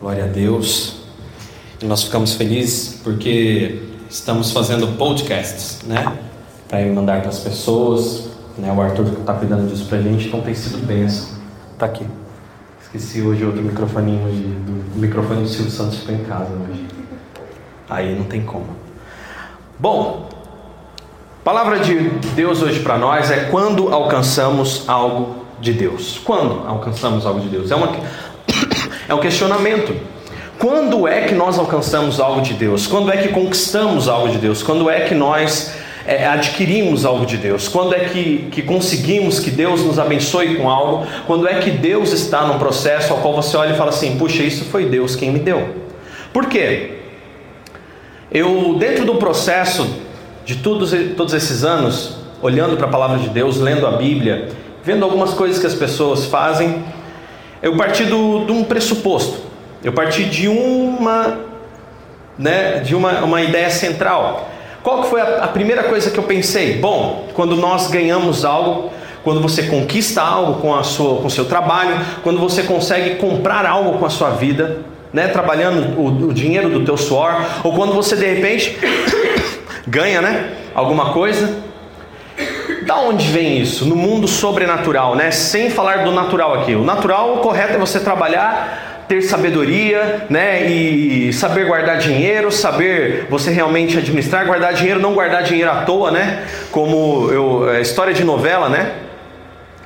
Glória a Deus. E nós ficamos felizes porque estamos fazendo podcasts, né? Para mandar para as pessoas. Né? O Arthur está cuidando disso para a gente, então tem sido bênção. Tá aqui. Esqueci hoje outro microfoninho hoje, do o microfone do Silvio Santos ficou em casa hoje. Aí não tem como. Bom, palavra de Deus hoje para nós é quando alcançamos algo de Deus. Quando alcançamos algo de Deus? É, uma, é um questionamento. Quando é que nós alcançamos algo de Deus? Quando é que conquistamos algo de Deus? Quando é que nós é, adquirimos algo de Deus? Quando é que, que conseguimos que Deus nos abençoe com algo? Quando é que Deus está num processo ao qual você olha e fala assim: puxa, isso foi Deus quem me deu? Por quê? Eu, dentro do processo de todos, todos esses anos, olhando para a palavra de Deus, lendo a Bíblia, vendo algumas coisas que as pessoas fazem, eu parti do, de um pressuposto, eu parti de uma, né, de uma, uma ideia central. Qual que foi a, a primeira coisa que eu pensei? Bom, quando nós ganhamos algo, quando você conquista algo com, a sua, com o seu trabalho, quando você consegue comprar algo com a sua vida, né, trabalhando o, o dinheiro do teu suor, ou quando você de repente ganha, né, alguma coisa, da onde vem isso? No mundo sobrenatural, né? Sem falar do natural aqui. O natural, o correto é você trabalhar, ter sabedoria, né? E saber guardar dinheiro, saber você realmente administrar, guardar dinheiro, não guardar dinheiro à toa, né? Como eu, é, história de novela, né?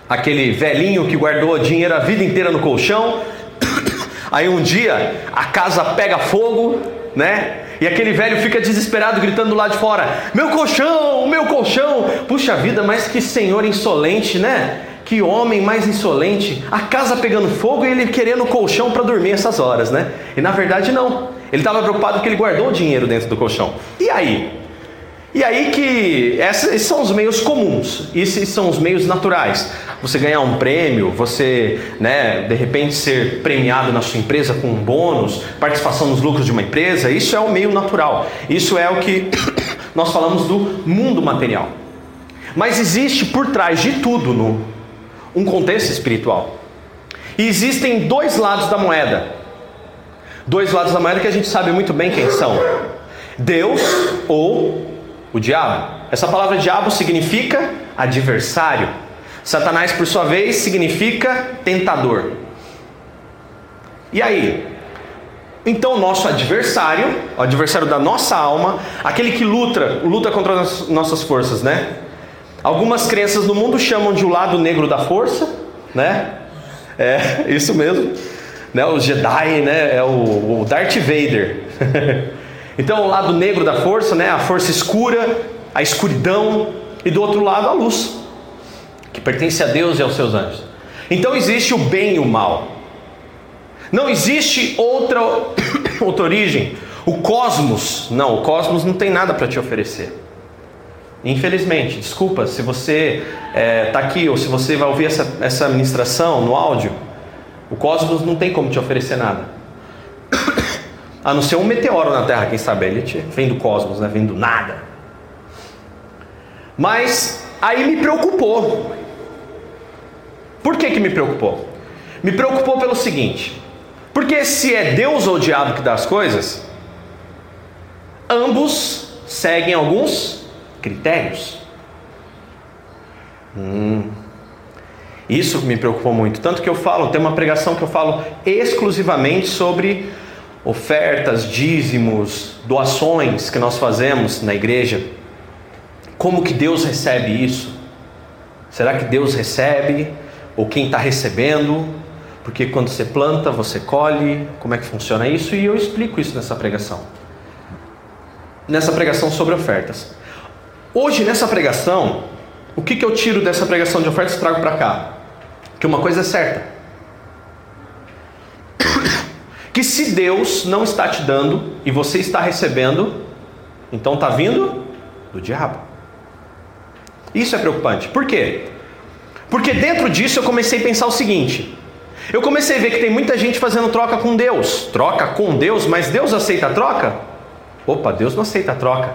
Aquele velhinho que guardou dinheiro a vida inteira no colchão. Aí um dia a casa pega fogo, né? E aquele velho fica desesperado, gritando lá de fora: Meu colchão, meu colchão! Puxa vida, mas que senhor insolente, né? Que homem mais insolente. A casa pegando fogo e ele querendo colchão para dormir essas horas, né? E na verdade não. Ele estava preocupado porque ele guardou o dinheiro dentro do colchão. E aí? E aí que esses são os meios comuns, esses são os meios naturais. Você ganhar um prêmio, você, né, de repente ser premiado na sua empresa com um bônus, participação nos lucros de uma empresa, isso é o meio natural. Isso é o que nós falamos do mundo material. Mas existe por trás de tudo no, um contexto espiritual. E existem dois lados da moeda. Dois lados da moeda que a gente sabe muito bem quem são: Deus ou o diabo. Essa palavra diabo significa adversário. Satanás, por sua vez, significa tentador. E aí? Então, nosso adversário, o adversário da nossa alma, aquele que luta, luta contra as nossas forças, né? Algumas crenças no mundo chamam de o lado negro da força, né? É, isso mesmo. Né? O Jedi, né? É o, o Darth Vader. Então, o lado negro da força, né, a força escura, a escuridão, e do outro lado a luz, que pertence a Deus e aos seus anjos. Então existe o bem e o mal. Não existe outra, outra origem. O cosmos, não, o cosmos não tem nada para te oferecer. Infelizmente, desculpa, se você está é, tá aqui ou se você vai ouvir essa, essa ministração no áudio, o cosmos não tem como te oferecer nada. A não ser um meteoro na Terra, quem sabe? Ele vem do cosmos, né? vem do nada. Mas aí me preocupou. Por que, que me preocupou? Me preocupou pelo seguinte: porque se é Deus ou o diabo que dá as coisas, ambos seguem alguns critérios. Hum, isso me preocupou muito. Tanto que eu falo, tem uma pregação que eu falo exclusivamente sobre ofertas, dízimos, doações que nós fazemos na igreja, como que Deus recebe isso? Será que Deus recebe? Ou quem está recebendo? Porque quando você planta, você colhe, como é que funciona isso? E eu explico isso nessa pregação. Nessa pregação sobre ofertas. Hoje, nessa pregação, o que, que eu tiro dessa pregação de ofertas e trago para cá? Que uma coisa é certa que se Deus não está te dando e você está recebendo, então está vindo do diabo. Isso é preocupante. Por quê? Porque dentro disso eu comecei a pensar o seguinte: eu comecei a ver que tem muita gente fazendo troca com Deus, troca com Deus, mas Deus aceita a troca? Opa, Deus não aceita a troca.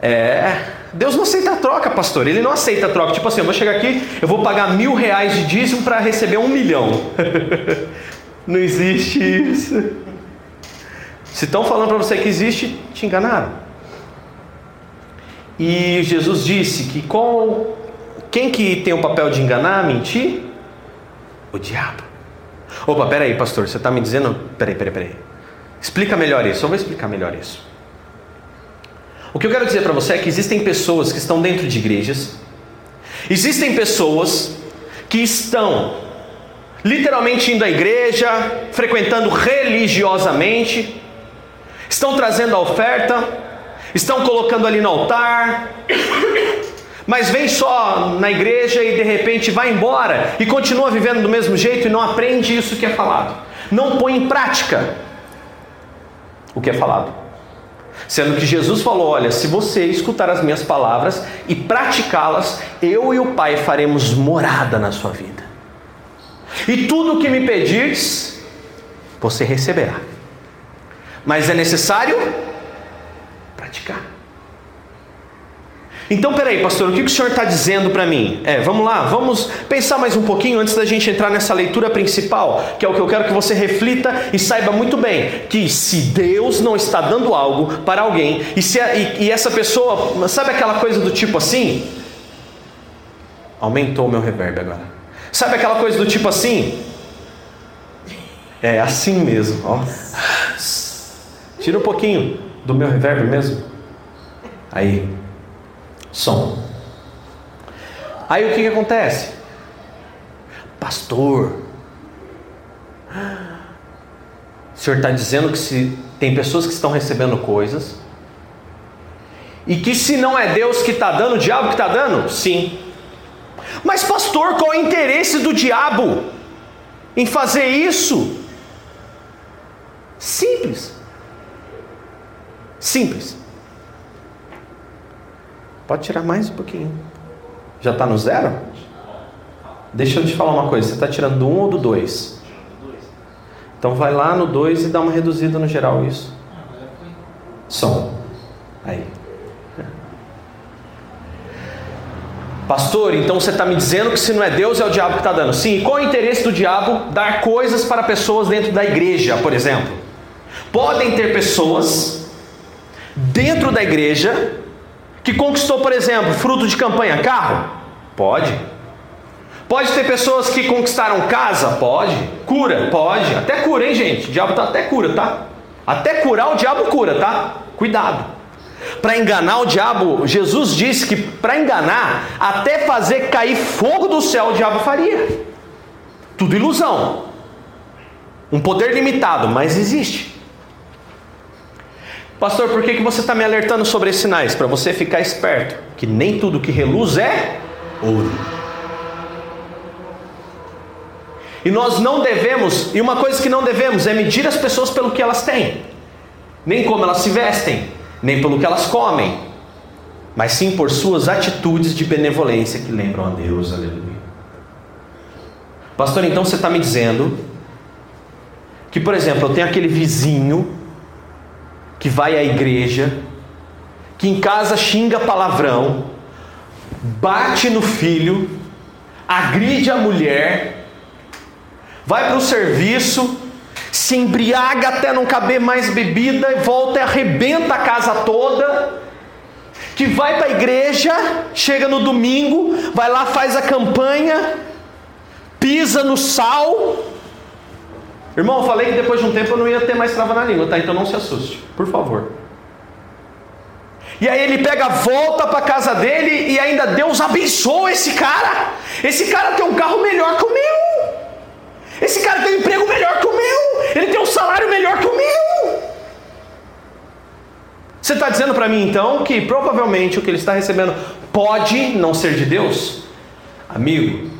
É, Deus não aceita a troca, pastor. Ele não aceita a troca. Tipo assim, eu vou chegar aqui, eu vou pagar mil reais de dízimo para receber um milhão. Não existe isso. Se estão falando para você que existe, te enganaram. E Jesus disse que qual, quem que tem o papel de enganar, mentir? O diabo. Opa, peraí, pastor, você está me dizendo. Peraí, peraí, peraí. Explica melhor isso, eu vou explicar melhor isso. O que eu quero dizer para você é que existem pessoas que estão dentro de igrejas, existem pessoas que estão literalmente indo à igreja, frequentando religiosamente, estão trazendo a oferta, estão colocando ali no altar, mas vem só na igreja e de repente vai embora e continua vivendo do mesmo jeito e não aprende isso que é falado, não põe em prática o que é falado. Sendo que Jesus falou: Olha, se você escutar as minhas palavras e praticá-las, eu e o Pai faremos morada na sua vida. E tudo o que me pedires, você receberá. Mas é necessário praticar. Então, peraí, pastor, o que o senhor está dizendo para mim? É, vamos lá, vamos pensar mais um pouquinho antes da gente entrar nessa leitura principal, que é o que eu quero que você reflita e saiba muito bem: que se Deus não está dando algo para alguém, e, se e, e essa pessoa, sabe aquela coisa do tipo assim? Aumentou o meu reverb agora. Sabe aquela coisa do tipo assim? É assim mesmo, ó. Tira um pouquinho do meu reverb mesmo. Aí som. Aí o que, que acontece? Pastor, o senhor está dizendo que se tem pessoas que estão recebendo coisas e que se não é Deus que está dando, o diabo que está dando? Sim. Mas pastor, qual é o interesse do diabo em fazer isso? Simples. Simples. Pode tirar mais um pouquinho. Já está no zero? Deixa eu te falar uma coisa. Você está tirando do um ou do dois? Então vai lá no dois e dá uma reduzida no geral isso. Som. Aí. Pastor, então você está me dizendo que se não é Deus, é o diabo que está dando. Sim, qual é o interesse do diabo dar coisas para pessoas dentro da igreja, por exemplo? Podem ter pessoas dentro da igreja que conquistou, por exemplo, fruto de campanha, carro? Pode. Pode ter pessoas que conquistaram casa? Pode. Cura? Pode. Até cura, hein, gente? O diabo tá até cura, tá? Até curar o diabo cura, tá? Cuidado. Para enganar o diabo, Jesus disse que para enganar, até fazer cair fogo do céu o diabo faria. Tudo ilusão. Um poder limitado, mas existe. Pastor, por que, que você está me alertando sobre esses sinais? Para você ficar esperto, que nem tudo que reluz é ouro. E nós não devemos, e uma coisa que não devemos é medir as pessoas pelo que elas têm, nem como elas se vestem, nem pelo que elas comem, mas sim por suas atitudes de benevolência que lembram a Deus. Aleluia. Pastor, então você está me dizendo que, por exemplo, eu tenho aquele vizinho que vai à igreja, que em casa xinga palavrão, bate no filho, agride a mulher, vai para o serviço, se embriaga até não caber mais bebida e volta e arrebenta a casa toda. Que vai para a igreja, chega no domingo, vai lá, faz a campanha, pisa no sal, Irmão, eu falei que depois de um tempo eu não ia ter mais trava na língua, tá? Então não se assuste, por favor. E aí ele pega, volta para casa dele e ainda Deus abençoa esse cara. Esse cara tem um carro melhor que o meu. Esse cara tem um emprego melhor que o meu. Ele tem um salário melhor que o meu. Você está dizendo para mim então que provavelmente o que ele está recebendo pode não ser de Deus? Amigo,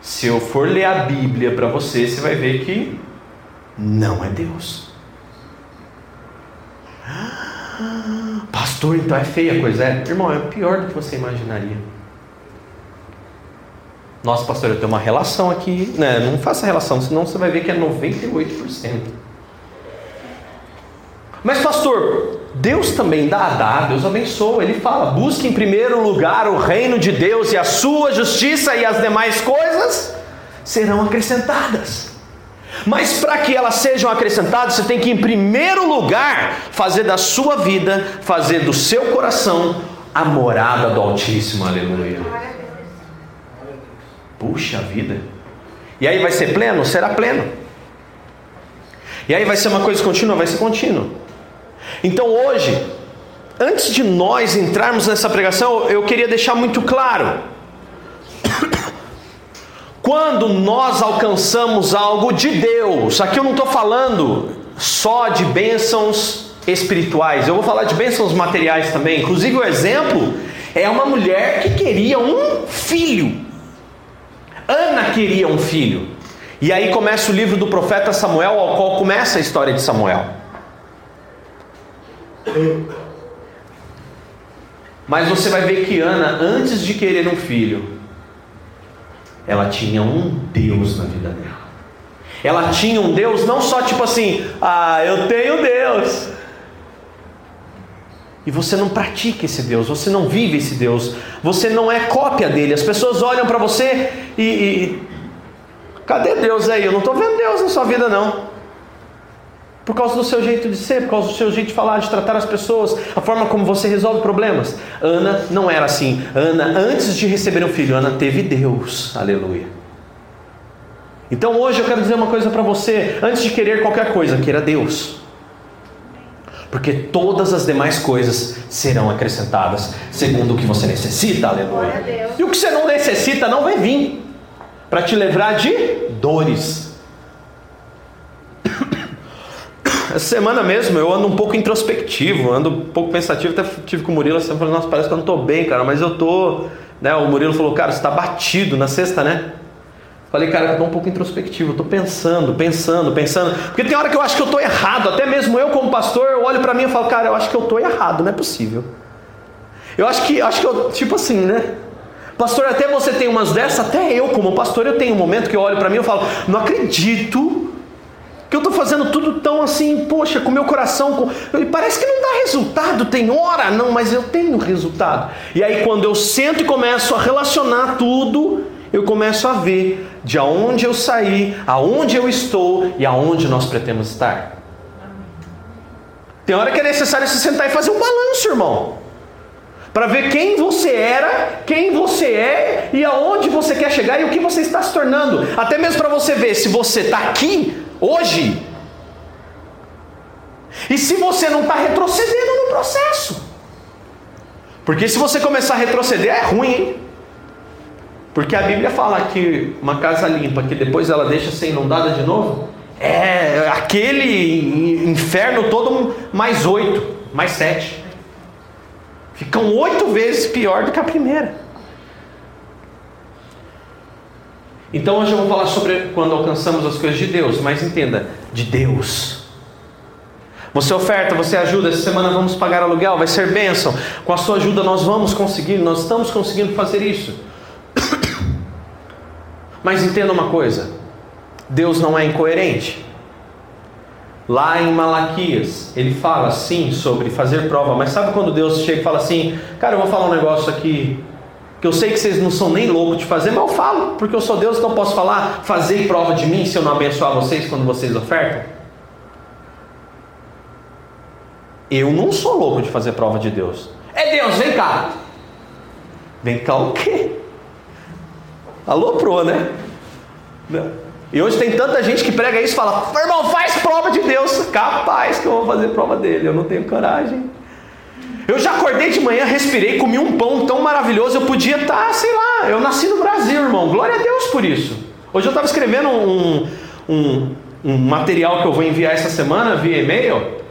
se eu for ler a Bíblia para você, você vai ver que não é Deus. Pastor, então é feia a coisa. É, irmão, é pior do que você imaginaria. Nossa, pastor, eu tenho uma relação aqui. Né? Não faça relação, senão você vai ver que é 98%. Mas, pastor, Deus também dá, dá, Deus abençoa. Ele fala: busque em primeiro lugar o reino de Deus e a sua justiça, e as demais coisas serão acrescentadas. Mas para que elas sejam acrescentadas, você tem que, em primeiro lugar, fazer da sua vida, fazer do seu coração a morada do Altíssimo. Aleluia. Puxa vida. E aí vai ser pleno? Será pleno. E aí vai ser uma coisa contínua? Vai ser contínua. Então hoje, antes de nós entrarmos nessa pregação, eu queria deixar muito claro. Quando nós alcançamos algo de Deus, aqui eu não estou falando só de bênçãos espirituais, eu vou falar de bênçãos materiais também. Inclusive, o exemplo é uma mulher que queria um filho. Ana queria um filho. E aí começa o livro do profeta Samuel, ao qual começa a história de Samuel. Mas você vai ver que Ana, antes de querer um filho, ela tinha um Deus na vida dela. Ela tinha um Deus não só tipo assim, ah, eu tenho Deus. E você não pratica esse Deus, você não vive esse Deus, você não é cópia dele. As pessoas olham para você e, e, Cadê Deus aí? Eu não estou vendo Deus na sua vida, não. Por causa do seu jeito de ser, por causa do seu jeito de falar, de tratar as pessoas, a forma como você resolve problemas. Ana não era assim. Ana, antes de receber um filho, Ana teve Deus. Aleluia. Então hoje eu quero dizer uma coisa para você. Antes de querer qualquer coisa, queira Deus. Porque todas as demais coisas serão acrescentadas segundo o que você necessita. Aleluia. E o que você não necessita não vai vir para te livrar de dores. Essa semana mesmo eu ando um pouco introspectivo, ando um pouco pensativo. Até tive com o Murilo, assim, falei, nossa, parece que eu não estou bem, cara, mas eu tô. Né? O Murilo falou, cara, você está batido na sexta, né? Falei, cara, eu estou um pouco introspectivo, estou pensando, pensando, pensando. Porque tem hora que eu acho que eu estou errado, até mesmo eu como pastor, eu olho para mim e falo, cara, eu acho que eu estou errado, não é possível. Eu acho que, acho que eu, tipo assim, né? Pastor, até você tem umas dessas, até eu como pastor, eu tenho um momento que eu olho para mim e falo, não acredito que eu estou fazendo tudo tão assim, poxa, com meu coração. Com... Parece que não dá resultado, tem hora, não, mas eu tenho resultado. E aí, quando eu sento e começo a relacionar tudo, eu começo a ver de onde eu saí, aonde eu estou e aonde nós pretendemos estar. Tem hora que é necessário se sentar e fazer um balanço, irmão. Para ver quem você era, quem você é e aonde você quer chegar e o que você está se tornando. Até mesmo para você ver se você está aqui hoje. E se você não está retrocedendo no processo. Porque se você começar a retroceder, é ruim, hein? Porque a Bíblia fala que uma casa limpa, que depois ela deixa ser inundada de novo, é aquele inferno todo mais oito, mais sete. Ficam oito vezes pior do que a primeira. Então hoje eu vou falar sobre quando alcançamos as coisas de Deus, mas entenda, de Deus. Você oferta, você ajuda, essa semana vamos pagar aluguel, vai ser bênção. Com a sua ajuda nós vamos conseguir, nós estamos conseguindo fazer isso. Mas entenda uma coisa: Deus não é incoerente. Lá em Malaquias, ele fala sim sobre fazer prova, mas sabe quando Deus chega e fala assim: Cara, eu vou falar um negócio aqui que eu sei que vocês não são nem loucos de fazer, mas eu falo, porque eu sou Deus, então posso falar, fazer prova de mim se eu não abençoar vocês quando vocês ofertam? Eu não sou louco de fazer prova de Deus. É Deus, vem cá. Vem cá o quê? Alô, pro, né? E hoje tem tanta gente que prega isso e fala: irmão, faz prova de Deus. Capaz que eu vou fazer prova dele, eu não tenho coragem. Eu já acordei de manhã, respirei, comi um pão tão maravilhoso, eu podia estar, tá, sei lá, eu nasci no Brasil, irmão. Glória a Deus por isso. Hoje eu estava escrevendo um, um, um material que eu vou enviar essa semana via e-mail.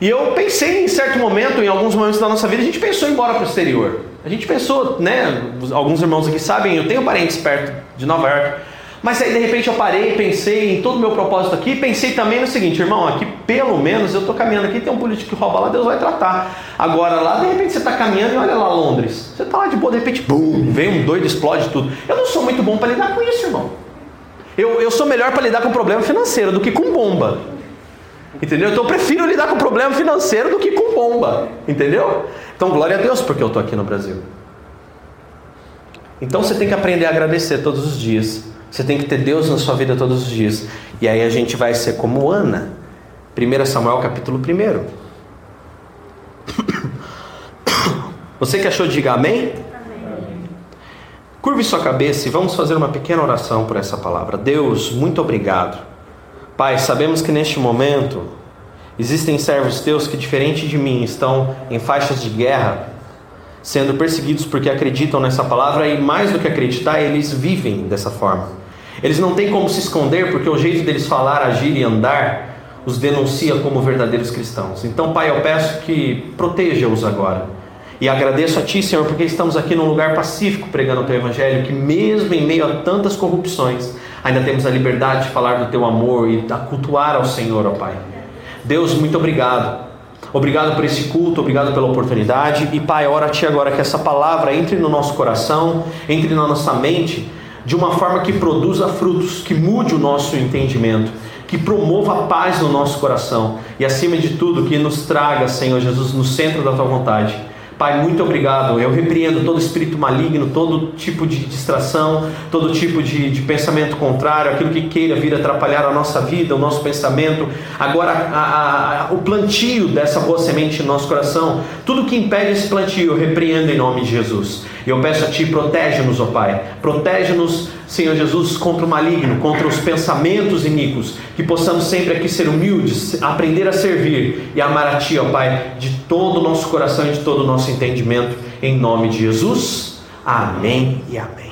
E eu pensei em certo momento, em alguns momentos da nossa vida, a gente pensou em ir embora para o exterior. A gente pensou, né? Alguns irmãos aqui sabem, eu tenho parentes perto de Nova York. Mas aí de repente eu parei, pensei em todo o meu propósito aqui, pensei também no seguinte, irmão, aqui pelo menos eu estou caminhando aqui, tem um político que rouba lá, Deus vai tratar. Agora lá, de repente você está caminhando e olha lá Londres. Você está lá de boa, de repente, bum, vem um doido, explode tudo. Eu não sou muito bom para lidar com isso, irmão. Eu, eu sou melhor para lidar com problema financeiro do que com bomba. Entendeu? Então eu prefiro lidar com problema financeiro do que com bomba. Entendeu? Então glória a Deus porque eu estou aqui no Brasil. Então você tem que aprender a agradecer todos os dias Você tem que ter Deus na sua vida todos os dias. E aí a gente vai ser como Ana. 1 Samuel capítulo 1. Você que achou, diga amém. amém. Curve sua cabeça e vamos fazer uma pequena oração por essa palavra. Deus, muito obrigado. Pai, sabemos que neste momento existem servos teus que, diferente de mim, estão em faixas de guerra, sendo perseguidos porque acreditam nessa palavra e, mais do que acreditar, eles vivem dessa forma. Eles não têm como se esconder porque o jeito deles falar, agir e andar os denuncia como verdadeiros cristãos. Então, Pai, eu peço que proteja-os agora. E agradeço a Ti, Senhor, porque estamos aqui num lugar pacífico pregando o Teu Evangelho, que mesmo em meio a tantas corrupções, ainda temos a liberdade de falar do Teu amor e cultuar ao Senhor, ó Pai. Deus, muito obrigado. Obrigado por esse culto, obrigado pela oportunidade. E Pai, ora a Ti agora que essa palavra entre no nosso coração, entre na nossa mente de uma forma que produza frutos, que mude o nosso entendimento, que promova a paz no nosso coração e, acima de tudo, que nos traga, Senhor Jesus, no centro da tua vontade Pai, muito obrigado. Eu repreendo todo espírito maligno, todo tipo de distração, todo tipo de, de pensamento contrário, aquilo que queira vir atrapalhar a nossa vida, o nosso pensamento. Agora, a, a, o plantio dessa boa semente no nosso coração, tudo que impede esse plantio, eu repreendo em nome de Jesus. Eu peço a Ti, protege-nos, ó Pai. Protege-nos Senhor Jesus, contra o maligno, contra os pensamentos iníquos, que possamos sempre aqui ser humildes, aprender a servir e amar a Ti, ó Pai, de todo o nosso coração e de todo o nosso entendimento, em nome de Jesus. Amém e amém.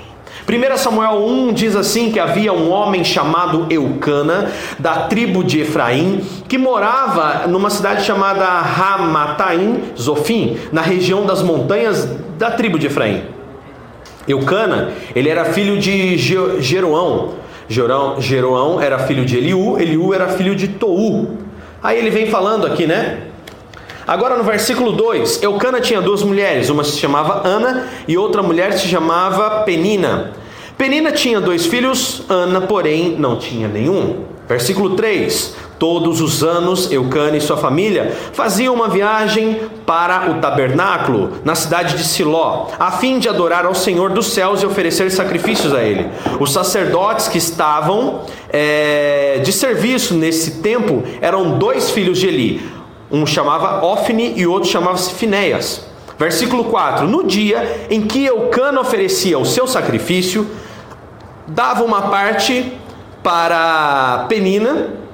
1 Samuel 1 diz assim: que havia um homem chamado Eucana, da tribo de Efraim, que morava numa cidade chamada Ramataim, Zofim, na região das montanhas da tribo de Efraim. Eucana, ele era filho de Jeroão. Jeroão era filho de Eliú, Eliú era filho de Tou. Aí ele vem falando aqui, né? Agora no versículo 2, Eucana tinha duas mulheres, uma se chamava Ana e outra mulher se chamava Penina. Penina tinha dois filhos, Ana, porém, não tinha nenhum. Versículo 3: Todos os anos, Eucana e sua família faziam uma viagem para o tabernáculo, na cidade de Siló, a fim de adorar ao Senhor dos céus e oferecer sacrifícios a Ele. Os sacerdotes que estavam é, de serviço nesse tempo eram dois filhos de Eli. Um chamava Ofne e o outro chamava-se Finéias. Versículo 4: No dia em que Eucana oferecia o seu sacrifício, dava uma parte para Penina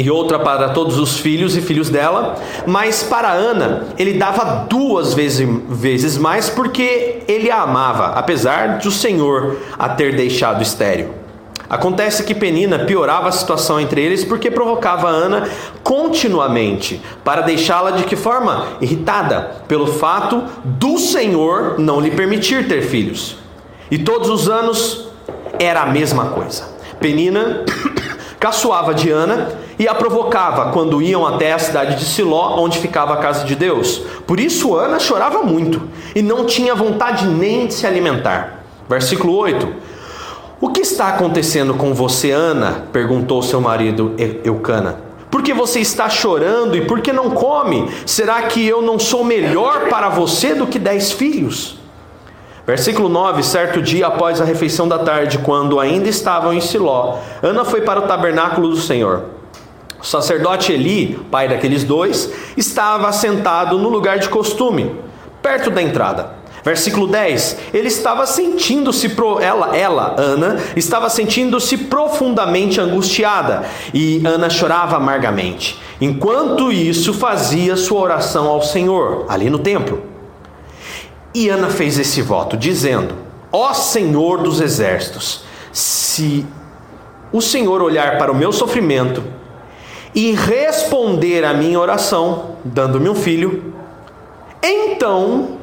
e outra para todos os filhos e filhos dela, mas para Ana ele dava duas vezes, vezes mais porque ele a amava, apesar de o Senhor a ter deixado estéril. Acontece que Penina piorava a situação entre eles porque provocava Ana continuamente, para deixá-la de que forma? Irritada, pelo fato do Senhor não lhe permitir ter filhos. E todos os anos era a mesma coisa. Penina caçoava de Ana e a provocava quando iam até a cidade de Siló, onde ficava a casa de Deus. Por isso Ana chorava muito e não tinha vontade nem de se alimentar. Versículo 8: O que está acontecendo com você, Ana? perguntou seu marido Eucana. Por que você está chorando e por que não come? Será que eu não sou melhor para você do que dez filhos? Versículo 9: Certo dia após a refeição da tarde, quando ainda estavam em Siló, Ana foi para o tabernáculo do Senhor. O sacerdote Eli, pai daqueles dois, estava sentado no lugar de costume, perto da entrada. Versículo 10: Ele estava sentindo-se, pro... ela, ela, Ana, estava sentindo-se profundamente angustiada, e Ana chorava amargamente. Enquanto isso, fazia sua oração ao Senhor, ali no templo. E Ana fez esse voto, dizendo: Ó Senhor dos exércitos, se o Senhor olhar para o meu sofrimento e responder à minha oração, dando-me um filho, então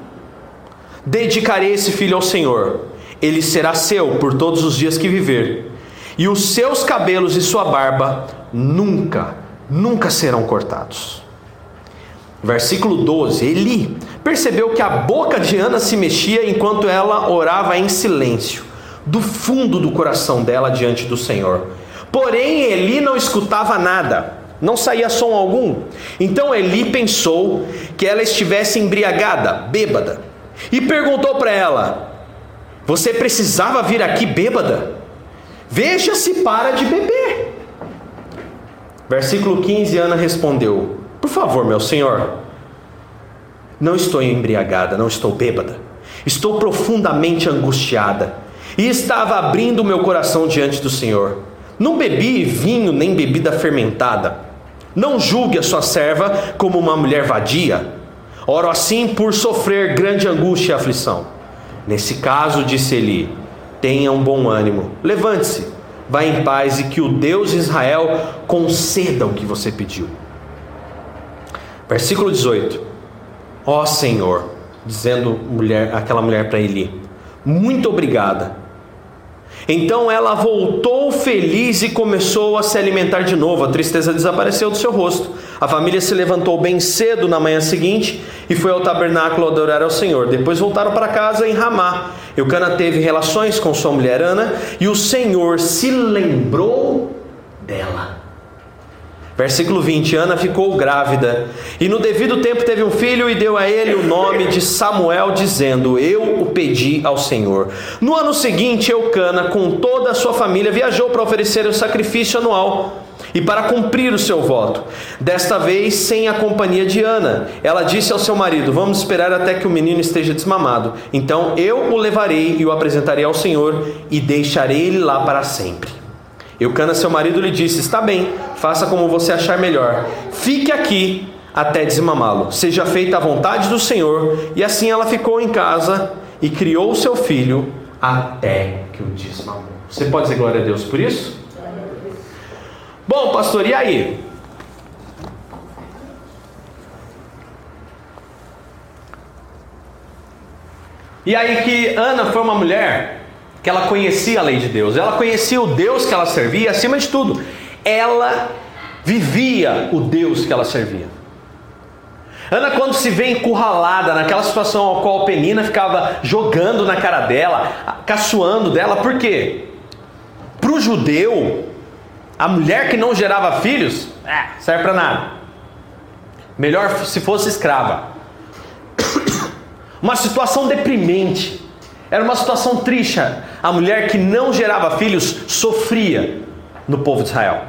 dedicarei esse filho ao Senhor. Ele será seu por todos os dias que viver, e os seus cabelos e sua barba nunca, nunca serão cortados. Versículo 12: Eli percebeu que a boca de Ana se mexia enquanto ela orava em silêncio, do fundo do coração dela diante do Senhor. Porém, Eli não escutava nada, não saía som algum. Então Eli pensou que ela estivesse embriagada, bêbada, e perguntou para ela: Você precisava vir aqui bêbada? Veja se para de beber. Versículo 15: Ana respondeu: Por favor, meu senhor, não estou embriagada, não estou bêbada. Estou profundamente angustiada e estava abrindo meu coração diante do Senhor. Não bebi vinho nem bebida fermentada. Não julgue a sua serva como uma mulher vadia. Oro assim por sofrer grande angústia e aflição. Nesse caso, disse Eli: Tenha um bom ânimo, levante-se, vá em paz e que o Deus de Israel conceda o que você pediu. Versículo 18: Ó Senhor, dizendo mulher, aquela mulher para Eli: Muito obrigada então ela voltou feliz e começou a se alimentar de novo. A tristeza desapareceu do seu rosto. A família se levantou bem cedo na manhã seguinte e foi ao tabernáculo adorar ao Senhor. Depois voltaram para casa em Ramá. Eucana teve relações com sua mulher Ana e o Senhor se lembrou dela. Versículo 20: Ana ficou grávida e no devido tempo teve um filho e deu a ele o nome de Samuel, dizendo: Eu o pedi ao Senhor. No ano seguinte, Eucana, com toda a sua família, viajou para oferecer o sacrifício anual e para cumprir o seu voto. Desta vez, sem a companhia de Ana. Ela disse ao seu marido: Vamos esperar até que o menino esteja desmamado. Então eu o levarei e o apresentarei ao Senhor e deixarei ele lá para sempre. Eucana, seu marido, lhe disse: Está bem, faça como você achar melhor. Fique aqui até desmamá-lo. Seja feita a vontade do Senhor. E assim ela ficou em casa e criou seu filho até que o desmamou. Você pode dizer glória a Deus por isso? Bom, pastor, e aí? E aí que Ana foi uma mulher que ela conhecia a lei de Deus, ela conhecia o Deus que ela servia, acima de tudo, ela vivia o Deus que ela servia. Ana, quando se vê encurralada naquela situação ao qual Penina ficava jogando na cara dela, caçoando dela, por quê? Para o judeu, a mulher que não gerava filhos, é, serve para nada. Melhor se fosse escrava. Uma situação deprimente. Era uma situação triste. A mulher que não gerava filhos sofria no povo de Israel.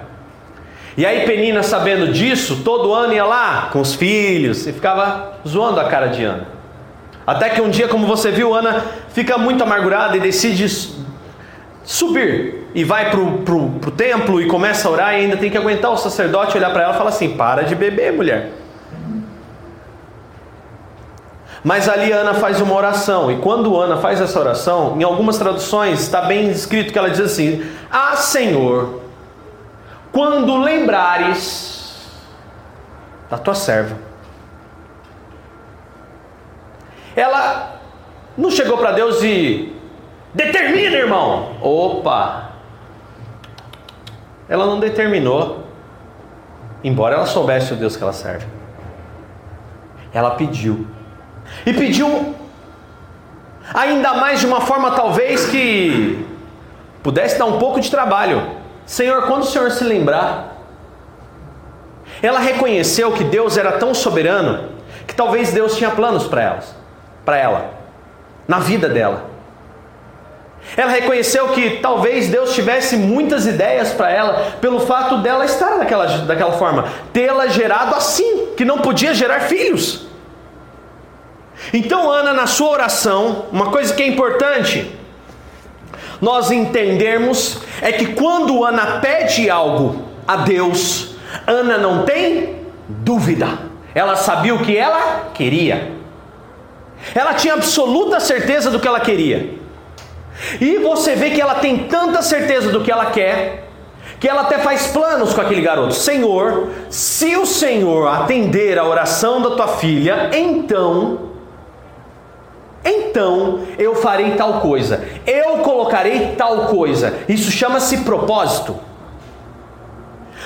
E aí Penina, sabendo disso, todo ano ia lá com os filhos e ficava zoando a cara de Ana. Até que um dia, como você viu, Ana fica muito amargurada e decide subir. E vai para o templo e começa a orar e ainda tem que aguentar o sacerdote olhar para ela e falar assim: para de beber, mulher. Mas ali Ana faz uma oração, e quando Ana faz essa oração, em algumas traduções está bem escrito que ela diz assim: Ah, Senhor, quando lembrares da tua serva. Ela não chegou para Deus e determina, irmão. Opa! Ela não determinou, embora ela soubesse o Deus que ela serve. Ela pediu. E pediu ainda mais de uma forma talvez que pudesse dar um pouco de trabalho. Senhor, quando o Senhor se lembrar, ela reconheceu que Deus era tão soberano que talvez Deus tinha planos para elas, para ela, na vida dela. Ela reconheceu que talvez Deus tivesse muitas ideias para ela, pelo fato dela estar daquela, daquela forma, tê-la gerado assim, que não podia gerar filhos. Então, Ana, na sua oração, uma coisa que é importante nós entendermos é que quando Ana pede algo a Deus, Ana não tem dúvida, ela sabia o que ela queria, ela tinha absoluta certeza do que ela queria, e você vê que ela tem tanta certeza do que ela quer, que ela até faz planos com aquele garoto: Senhor, se o Senhor atender a oração da tua filha, então então eu farei tal coisa, eu colocarei tal coisa. Isso chama-se propósito.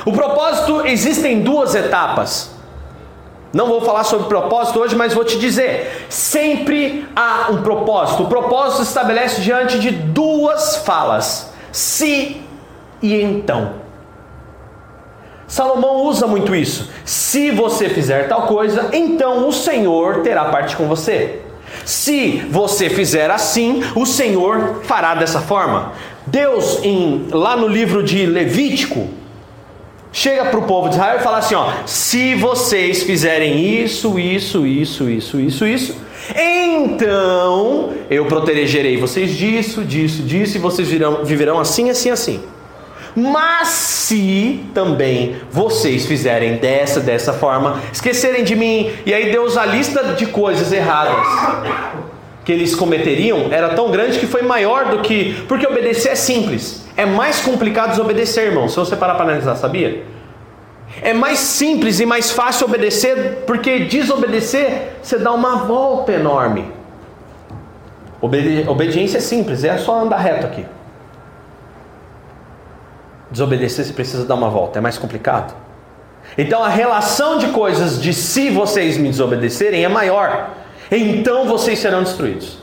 O propósito existem duas etapas. Não vou falar sobre propósito hoje, mas vou te dizer: sempre há um propósito. O propósito se estabelece diante de duas falas: se e então. Salomão usa muito isso. Se você fizer tal coisa, então o Senhor terá parte com você. Se você fizer assim, o Senhor fará dessa forma. Deus, em, lá no livro de Levítico, chega para o povo de Israel e fala assim: ó, se vocês fizerem isso, isso, isso, isso, isso, isso, então eu protegerei vocês disso, disso, disso, e vocês virão, viverão assim, assim, assim. Mas se também vocês fizerem dessa, dessa forma, esquecerem de mim, e aí Deus a lista de coisas erradas que eles cometeriam era tão grande que foi maior do que. Porque obedecer é simples. É mais complicado desobedecer, irmão. Se você parar para analisar, sabia? É mais simples e mais fácil obedecer, porque desobedecer você dá uma volta enorme. Obedi obediência é simples, é só andar reto aqui. Desobedecer você precisa dar uma volta, é mais complicado. Então a relação de coisas de se vocês me desobedecerem é maior. Então vocês serão destruídos.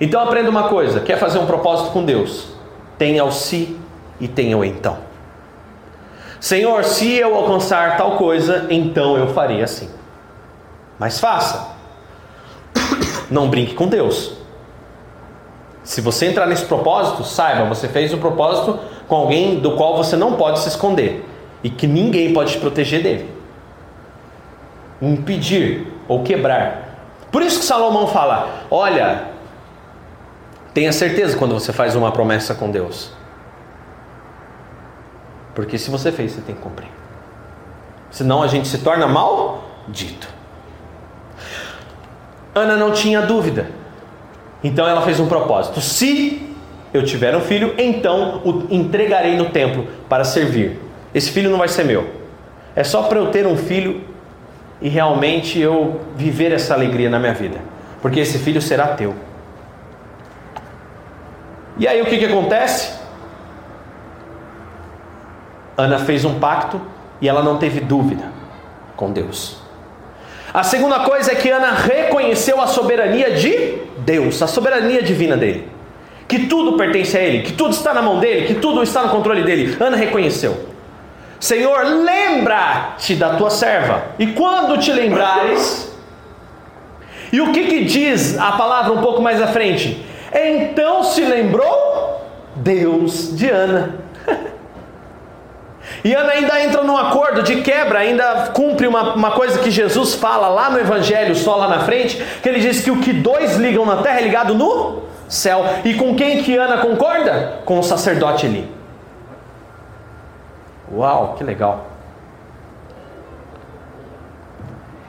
Então aprenda uma coisa: quer fazer um propósito com Deus? Tenha o se e tenha o então. Senhor, se eu alcançar tal coisa, então eu farei assim. Mas faça. Não brinque com Deus. Se você entrar nesse propósito, saiba, você fez um propósito com alguém do qual você não pode se esconder e que ninguém pode te proteger dele. Impedir ou quebrar. Por isso que Salomão fala: olha, tenha certeza quando você faz uma promessa com Deus. Porque se você fez, você tem que cumprir. Senão a gente se torna maldito. Ana não tinha dúvida. Então ela fez um propósito: se eu tiver um filho, então o entregarei no templo para servir. Esse filho não vai ser meu. É só para eu ter um filho e realmente eu viver essa alegria na minha vida. Porque esse filho será teu. E aí o que, que acontece? Ana fez um pacto e ela não teve dúvida com Deus. A segunda coisa é que Ana reconheceu a soberania de Deus, a soberania divina dele. Que tudo pertence a ele, que tudo está na mão dele, que tudo está no controle dele. Ana reconheceu. Senhor, lembra-te da tua serva. E quando te lembrares, e o que, que diz a palavra um pouco mais à frente? Então se lembrou Deus de Ana. E Ana ainda entra num acordo de quebra, ainda cumpre uma, uma coisa que Jesus fala lá no Evangelho, só lá na frente, que ele diz que o que dois ligam na terra é ligado no céu. E com quem que Ana concorda? Com o sacerdote ali. Uau, que legal.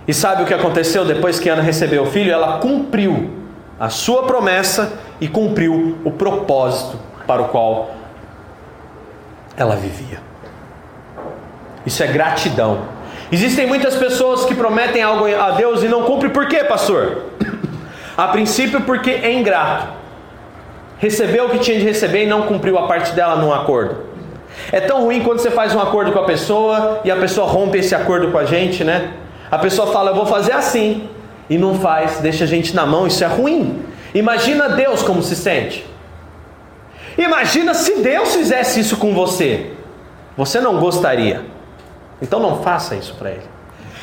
E sabe o que aconteceu depois que Ana recebeu o filho? Ela cumpriu a sua promessa e cumpriu o propósito para o qual ela vivia. Isso é gratidão. Existem muitas pessoas que prometem algo a Deus e não cumprem, por quê, pastor? A princípio, porque é ingrato. Recebeu o que tinha de receber e não cumpriu a parte dela num acordo. É tão ruim quando você faz um acordo com a pessoa e a pessoa rompe esse acordo com a gente, né? A pessoa fala, eu vou fazer assim, e não faz, deixa a gente na mão, isso é ruim. Imagina Deus como se sente. Imagina se Deus fizesse isso com você. Você não gostaria. Então não faça isso para ele.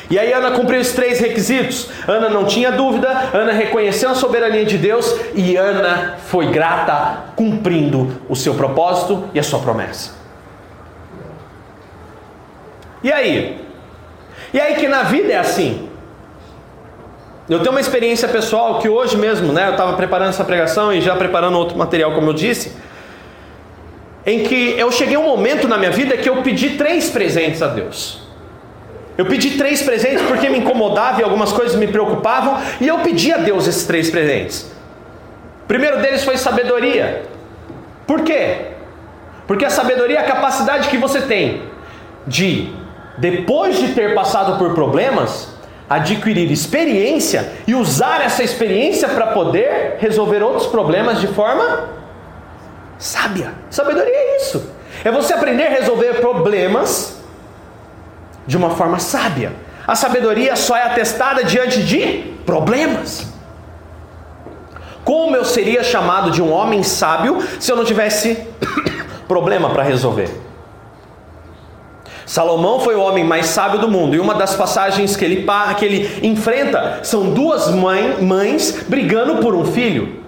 E aí Ana cumpriu os três requisitos. Ana não tinha dúvida, Ana reconheceu a soberania de Deus e Ana foi grata, cumprindo o seu propósito e a sua promessa. E aí? E aí que na vida é assim. Eu tenho uma experiência pessoal que hoje mesmo, né, eu estava preparando essa pregação e já preparando outro material, como eu disse, em que eu cheguei um momento na minha vida que eu pedi três presentes a Deus. Eu pedi três presentes porque me incomodava e algumas coisas me preocupavam, e eu pedi a Deus esses três presentes. O primeiro deles foi sabedoria. Por quê? Porque a sabedoria é a capacidade que você tem de, depois de ter passado por problemas, adquirir experiência e usar essa experiência para poder resolver outros problemas de forma sábia. Sabedoria é isso. É você aprender a resolver problemas de uma forma sábia. A sabedoria só é atestada diante de problemas. Como eu seria chamado de um homem sábio se eu não tivesse problema para resolver? Salomão foi o homem mais sábio do mundo, e uma das passagens que ele, que ele enfrenta são duas mãe, mães brigando por um filho.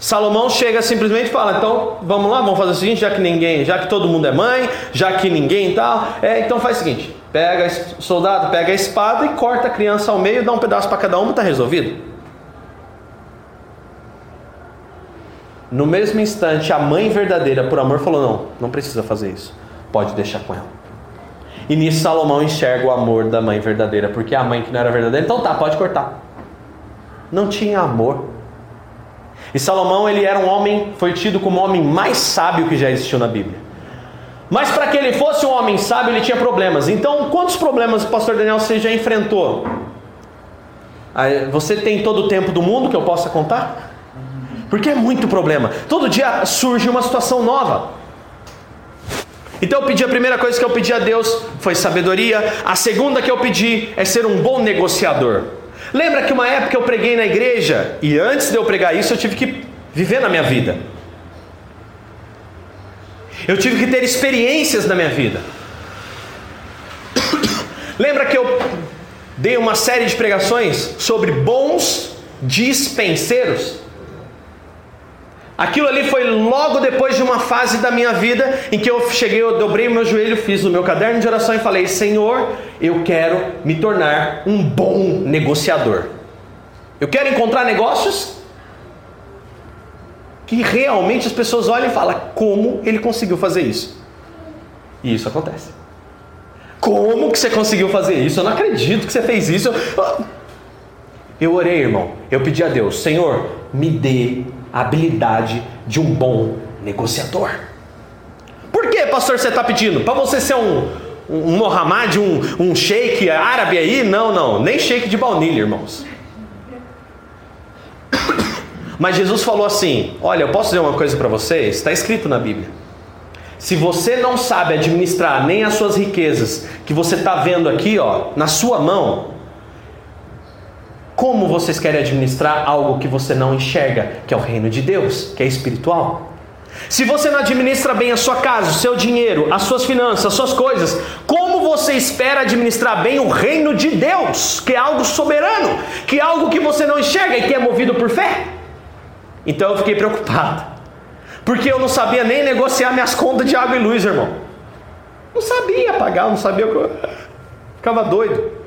Salomão chega simplesmente e fala: então vamos lá, vamos fazer o seguinte, já que ninguém, já que todo mundo é mãe, já que ninguém tal, é, então faz o seguinte: pega soldado, pega a espada e corta a criança ao meio, dá um pedaço para cada uma, está resolvido. No mesmo instante, a mãe verdadeira, por amor, falou: não, não precisa fazer isso, pode deixar com ela. E nisso Salomão enxerga o amor da mãe verdadeira, porque a mãe que não era verdadeira, então tá, pode cortar. Não tinha amor. E Salomão, ele era um homem, foi tido como o homem mais sábio que já existiu na Bíblia. Mas para que ele fosse um homem sábio, ele tinha problemas. Então, quantos problemas, pastor Daniel, você já enfrentou? Você tem todo o tempo do mundo que eu possa contar? Porque é muito problema. Todo dia surge uma situação nova. Então eu pedi a primeira coisa que eu pedi a Deus foi sabedoria. A segunda que eu pedi é ser um bom negociador. Lembra que uma época eu preguei na igreja e antes de eu pregar isso eu tive que viver na minha vida. Eu tive que ter experiências na minha vida. Lembra que eu dei uma série de pregações sobre bons dispenseiros? Aquilo ali foi logo depois de uma fase da minha vida em que eu cheguei, eu dobrei meu joelho, fiz o meu caderno de oração e falei: Senhor, eu quero me tornar um bom negociador. Eu quero encontrar negócios que realmente as pessoas olham e falam: como ele conseguiu fazer isso? E isso acontece. Como que você conseguiu fazer isso? Eu não acredito que você fez isso. Eu orei, irmão. Eu pedi a Deus: Senhor, me dê a habilidade de um bom negociador. Por que, pastor, você está pedindo? Para você ser um, um Mohammed, um, um sheik árabe aí? Não, não, nem sheik de baunilha, irmãos. Mas Jesus falou assim: Olha, eu posso dizer uma coisa para vocês? Está escrito na Bíblia. Se você não sabe administrar nem as suas riquezas que você está vendo aqui, ó, na sua mão, como vocês querem administrar algo que você não enxerga, que é o reino de Deus, que é espiritual? Se você não administra bem a sua casa, o seu dinheiro, as suas finanças, as suas coisas, como você espera administrar bem o reino de Deus, que é algo soberano, que é algo que você não enxerga e que é movido por fé? Então eu fiquei preocupado, porque eu não sabia nem negociar minhas contas de água e luz, irmão. Não sabia pagar, não sabia o que. Ficava doido.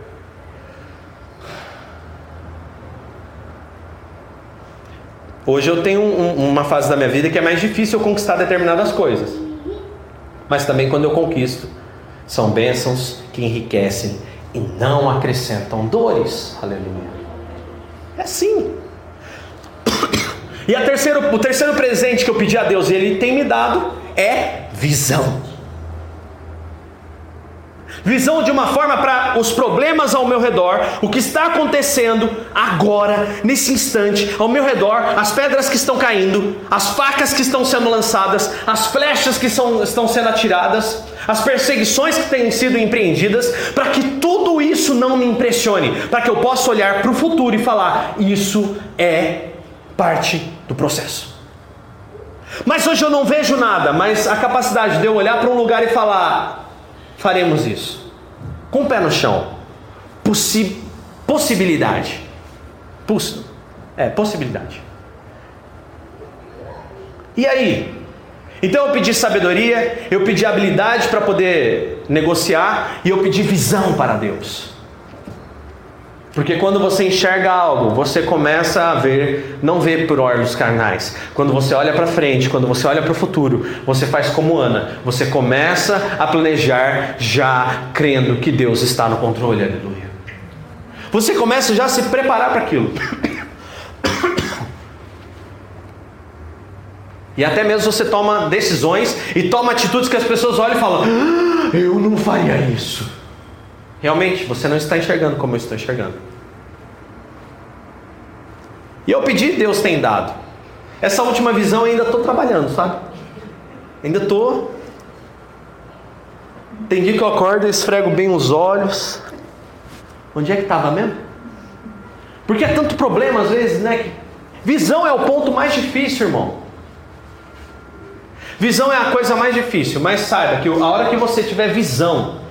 Hoje eu tenho um, uma fase da minha vida que é mais difícil eu conquistar determinadas coisas. Mas também quando eu conquisto, são bênçãos que enriquecem e não acrescentam dores. Aleluia. É assim. E terceiro, o terceiro presente que eu pedi a Deus e Ele tem me dado é visão. Visão de uma forma para os problemas ao meu redor, o que está acontecendo agora, nesse instante, ao meu redor, as pedras que estão caindo, as facas que estão sendo lançadas, as flechas que são, estão sendo atiradas, as perseguições que têm sido empreendidas, para que tudo isso não me impressione, para que eu possa olhar para o futuro e falar: isso é parte do processo. Mas hoje eu não vejo nada, mas a capacidade de eu olhar para um lugar e falar: faremos isso? Com o pé no chão. Possi possibilidade. Poss é, possibilidade. E aí? Então eu pedi sabedoria, eu pedi habilidade para poder negociar e eu pedi visão para Deus. Porque quando você enxerga algo, você começa a ver, não vê por olhos carnais. Quando você olha para frente, quando você olha para o futuro, você faz como Ana. Você começa a planejar já crendo que Deus está no controle. Aleluia. Você começa já a se preparar para aquilo. E até mesmo você toma decisões e toma atitudes que as pessoas olham e falam: ah, Eu não faria isso. Realmente, você não está enxergando como eu estou enxergando. E eu pedi, Deus tem dado. Essa última visão ainda estou trabalhando, sabe? Ainda estou. Tem dia que eu acordo esfrego bem os olhos. Onde é que estava mesmo? Porque é tanto problema às vezes, né? Visão é o ponto mais difícil, irmão. Visão é a coisa mais difícil, mas saiba que a hora que você tiver visão,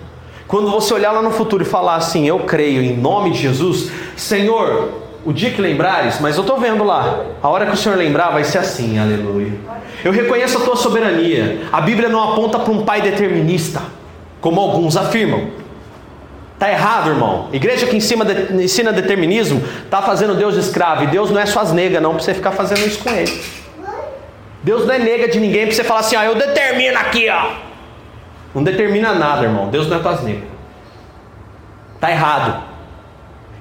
quando você olhar lá no futuro e falar assim, eu creio em nome de Jesus, Senhor, o dia que lembrares, mas eu estou vendo lá. A hora que o Senhor lembrar vai ser assim, aleluia. Eu reconheço a tua soberania. A Bíblia não aponta para um pai determinista, como alguns afirmam. Está errado, irmão. Igreja que ensina, ensina determinismo está fazendo Deus de escravo. E Deus não é suas negas, não, para você ficar fazendo isso com ele. Deus não é nega de ninguém para você falar assim, ó, eu determino aqui, ó. Não determina nada, irmão. Deus não é tuas negas. Está errado.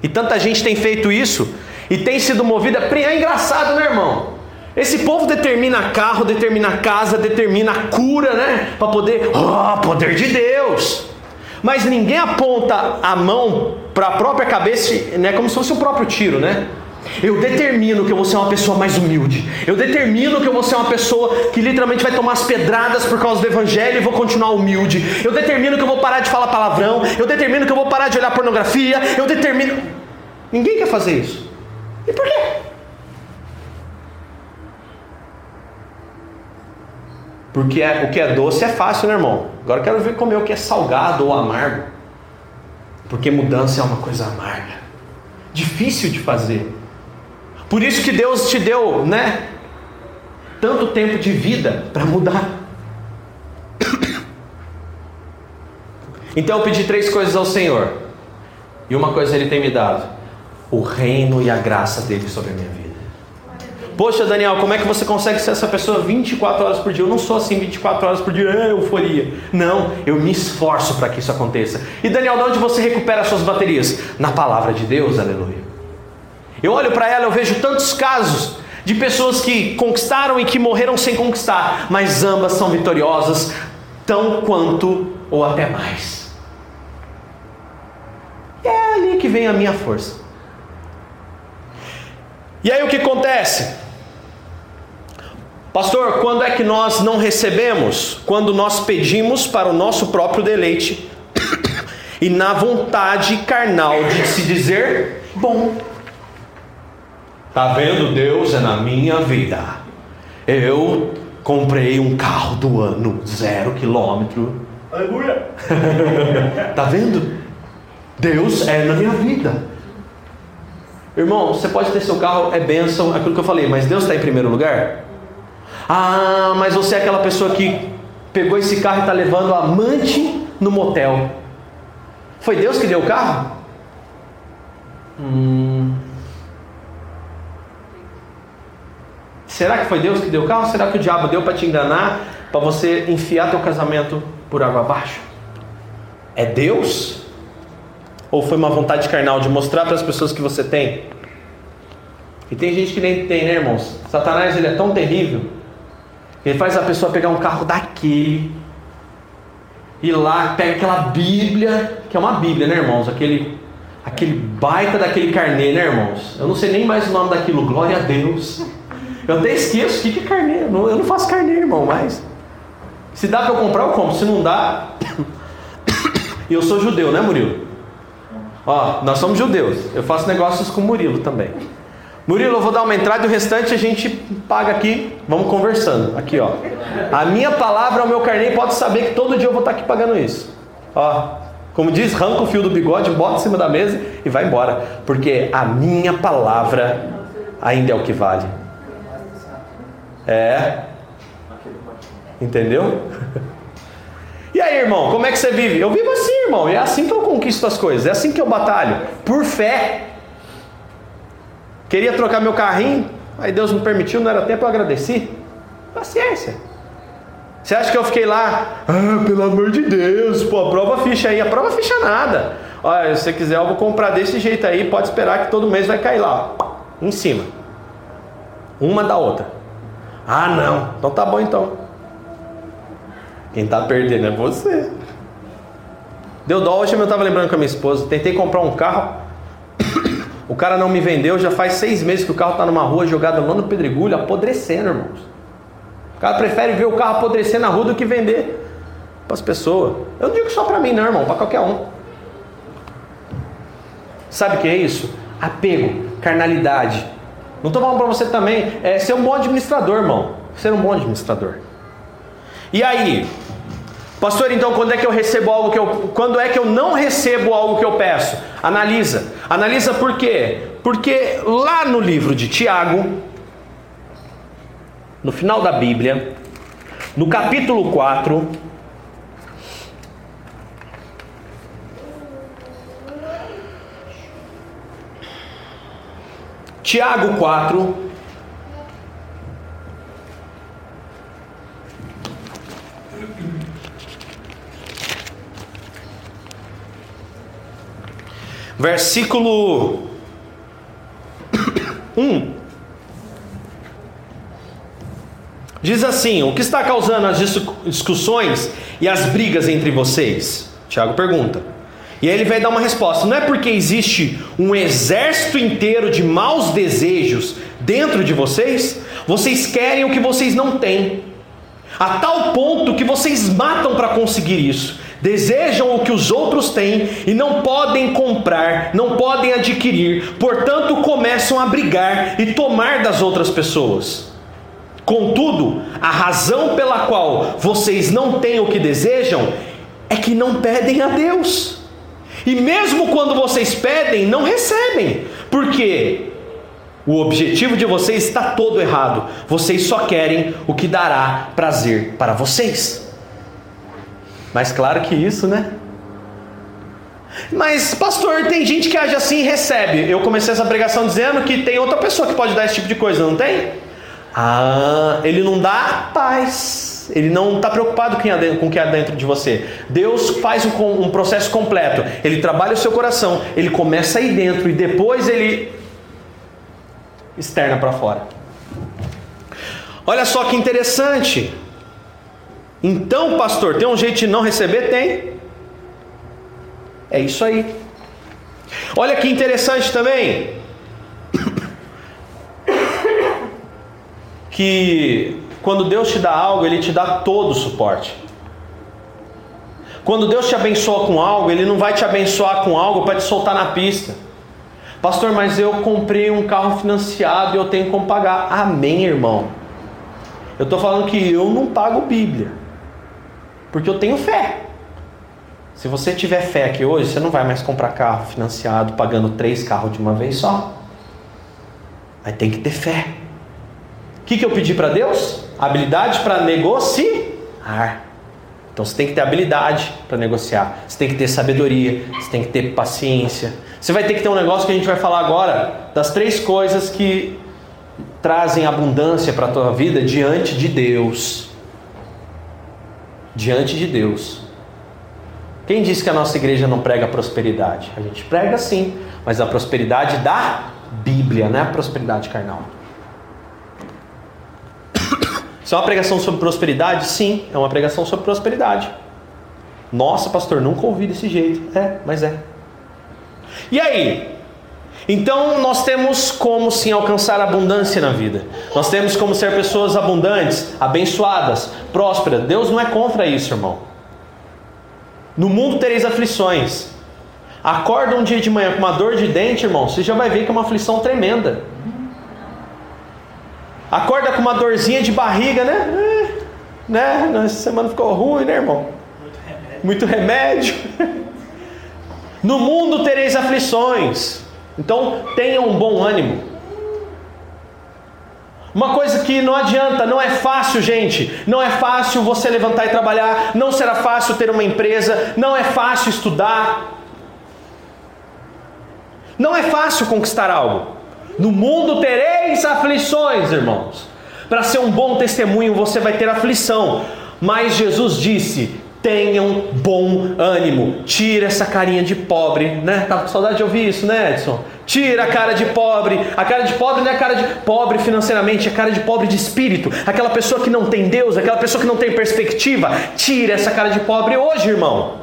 E tanta gente tem feito isso e tem sido movida. É engraçado, né, irmão? Esse povo determina carro, determina casa, determina cura, né? Para poder, oh, poder de Deus. Mas ninguém aponta a mão para a própria cabeça, né? Como se fosse o próprio tiro, né? Eu determino que eu vou ser uma pessoa mais humilde. Eu determino que eu vou ser uma pessoa que literalmente vai tomar as pedradas por causa do evangelho e vou continuar humilde. Eu determino que eu vou parar de falar palavrão. Eu determino que eu vou parar de olhar pornografia. Eu determino. Ninguém quer fazer isso. E por quê? Porque é, o que é doce é fácil, né, irmão? Agora eu quero ver comer o que é salgado ou amargo. Porque mudança é uma coisa amarga. Difícil de fazer. Por isso que Deus te deu, né? Tanto tempo de vida para mudar. Então eu pedi três coisas ao Senhor. E uma coisa Ele tem me dado: o reino e a graça dele sobre a minha vida. Poxa, Daniel, como é que você consegue ser essa pessoa 24 horas por dia? Eu não sou assim 24 horas por dia, é euforia. Não, eu me esforço para que isso aconteça. E Daniel, de onde você recupera as suas baterias? Na palavra de Deus, aleluia. Eu olho para ela, eu vejo tantos casos de pessoas que conquistaram e que morreram sem conquistar, mas ambas são vitoriosas, tão quanto ou até mais. É ali que vem a minha força. E aí o que acontece? Pastor, quando é que nós não recebemos? Quando nós pedimos para o nosso próprio deleite e na vontade carnal de se dizer bom. Tá vendo? Deus é na minha vida. Eu comprei um carro do ano, zero quilômetro. Aleluia! tá vendo? Deus é na minha vida. Irmão, você pode ter seu carro, é bênção, aquilo que eu falei, mas Deus está em primeiro lugar? Ah, mas você é aquela pessoa que pegou esse carro e está levando a amante no motel. Foi Deus que deu o carro? Hum. Será que foi Deus que deu o carro? Será que o diabo deu para te enganar, para você enfiar teu casamento por água abaixo? É Deus? Ou foi uma vontade carnal de mostrar para as pessoas que você tem? E tem gente que nem tem, né, irmãos? Satanás ele é tão terrível que ele faz a pessoa pegar um carro daquele e lá pega aquela Bíblia, que é uma Bíblia, né, irmãos? Aquele aquele baita daquele carnê, né, irmãos? Eu não sei nem mais o nome daquilo. Glória a Deus. Eu até esqueço o que é carnê. Eu não, faço carnê, irmão, mas. Se dá para eu comprar, eu compro. Se não dá. E eu sou judeu, né, Murilo? Ó, nós somos judeus. Eu faço negócios com Murilo também. Murilo, eu vou dar uma entrada e o restante a gente paga aqui. Vamos conversando. Aqui, ó. A minha palavra, o meu carnê, pode saber que todo dia eu vou estar aqui pagando isso. Ó, como diz, arranca o fio do bigode, bota em cima da mesa e vai embora. Porque a minha palavra ainda é o que vale. É. Entendeu? E aí, irmão, como é que você vive? Eu vivo assim, irmão. É assim que eu conquisto as coisas. É assim que eu batalho. Por fé. Queria trocar meu carrinho. Aí Deus me permitiu, não era tempo, eu agradeci. Paciência. Você acha que eu fiquei lá? Ah, pelo amor de Deus, pô, prova a ficha aí. A prova a ficha nada. Olha, se você quiser, eu vou comprar desse jeito aí. Pode esperar que todo mês vai cair lá. Em cima. Uma da outra. Ah, não. Então tá bom então. Quem está perdendo é você. Deu dó, hoje eu estava lembrando com a minha esposa. Tentei comprar um carro. O cara não me vendeu, já faz seis meses que o carro está numa rua jogado lá no pedregulho, apodrecendo, irmãos. O cara prefere ver o carro apodrecer na rua do que vender para as pessoas. Eu não digo só para mim, não, irmão, para qualquer um. Sabe o que é isso? Apego, carnalidade. Não estou falando para você também é ser um bom administrador, irmão. Ser um bom administrador. E aí, pastor, então quando é que eu recebo algo que eu. Quando é que eu não recebo algo que eu peço? Analisa. Analisa por quê? Porque lá no livro de Tiago, no final da Bíblia, no capítulo 4, Tiago 4, versículo 1. Diz assim: O que está causando as discussões e as brigas entre vocês? Tiago pergunta. E aí ele vai dar uma resposta: Não é porque existe um exército inteiro de maus desejos dentro de vocês, vocês querem o que vocês não têm, a tal ponto que vocês matam para conseguir isso. Desejam o que os outros têm e não podem comprar, não podem adquirir, portanto começam a brigar e tomar das outras pessoas. Contudo, a razão pela qual vocês não têm o que desejam é que não pedem a Deus. E mesmo quando vocês pedem, não recebem, porque o objetivo de vocês está todo errado. Vocês só querem o que dará prazer para vocês. Mas claro que isso, né? Mas, pastor, tem gente que age assim e recebe. Eu comecei essa pregação dizendo que tem outra pessoa que pode dar esse tipo de coisa, não tem? Ah, ele não dá paz. Ele não está preocupado com o que há dentro de você. Deus faz um, processo completo. Ele trabalha o seu coração. Ele começa aí dentro e depois ele externa para fora. Olha só que interessante. Então, pastor, tem um jeito de não receber? Tem. É isso aí. Olha que interessante também. Que quando Deus te dá algo, Ele te dá todo o suporte. Quando Deus te abençoa com algo, Ele não vai te abençoar com algo para te soltar na pista. Pastor, mas eu comprei um carro financiado e eu tenho como pagar. Amém, irmão. Eu estou falando que eu não pago Bíblia. Porque eu tenho fé. Se você tiver fé aqui hoje, você não vai mais comprar carro financiado pagando três carros de uma vez só. Mas tem que ter fé. Que, que eu pedi para Deus? Habilidade para negociar. Então você tem que ter habilidade para negociar. Você tem que ter sabedoria. Você tem que ter paciência. Você vai ter que ter um negócio que a gente vai falar agora das três coisas que trazem abundância para a tua vida diante de Deus diante de Deus. Quem disse que a nossa igreja não prega prosperidade? A gente prega sim, mas a prosperidade da Bíblia, não é a prosperidade carnal. Isso é uma pregação sobre prosperidade? Sim, é uma pregação sobre prosperidade. Nossa, pastor, nunca ouvi desse jeito. É, mas é. E aí? Então nós temos como sim alcançar abundância na vida. Nós temos como ser pessoas abundantes, abençoadas, prósperas. Deus não é contra isso, irmão. No mundo tereis aflições. Acorda um dia de manhã com uma dor de dente, irmão, você já vai ver que é uma aflição tremenda. Acorda com uma dorzinha de barriga, né? É, né? Essa semana ficou ruim, né, irmão? Muito remédio. Muito remédio. No mundo tereis aflições. Então tenha um bom ânimo. Uma coisa que não adianta, não é fácil, gente. Não é fácil você levantar e trabalhar, não será fácil ter uma empresa, não é fácil estudar. Não é fácil conquistar algo. No mundo tereis aflições, irmãos. Para ser um bom testemunho, você vai ter aflição. Mas Jesus disse: tenham bom ânimo. Tira essa carinha de pobre, né? Tava com saudade de ouvir isso, né, Edson? Tira a cara de pobre. A cara de pobre não é a cara de pobre financeiramente, é a cara de pobre de espírito. Aquela pessoa que não tem Deus, aquela pessoa que não tem perspectiva. Tira essa cara de pobre hoje, irmão.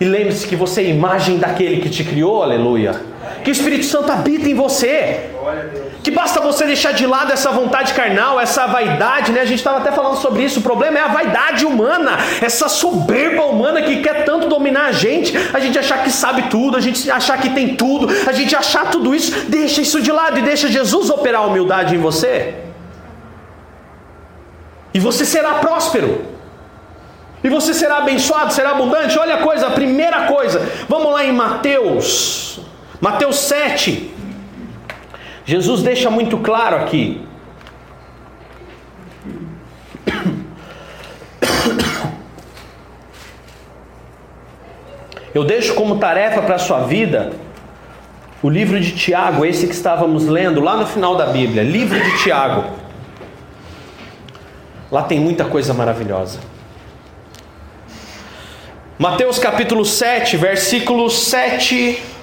E lembre-se que você é imagem daquele que te criou, aleluia. Que o Espírito Santo habita em você. Que basta você deixar de lado essa vontade carnal, essa vaidade, né? A gente estava até falando sobre isso. O problema é a vaidade humana, essa soberba humana que quer tanto dominar a gente. A gente achar que sabe tudo, a gente achar que tem tudo, a gente achar tudo isso. Deixa isso de lado e deixa Jesus operar a humildade em você. E você será próspero. E você será abençoado, será abundante. Olha a coisa, a primeira coisa. Vamos lá em Mateus. Mateus 7. Jesus deixa muito claro aqui. Eu deixo como tarefa para a sua vida o livro de Tiago, esse que estávamos lendo lá no final da Bíblia, livro de Tiago. Lá tem muita coisa maravilhosa. Mateus capítulo 7, versículos 7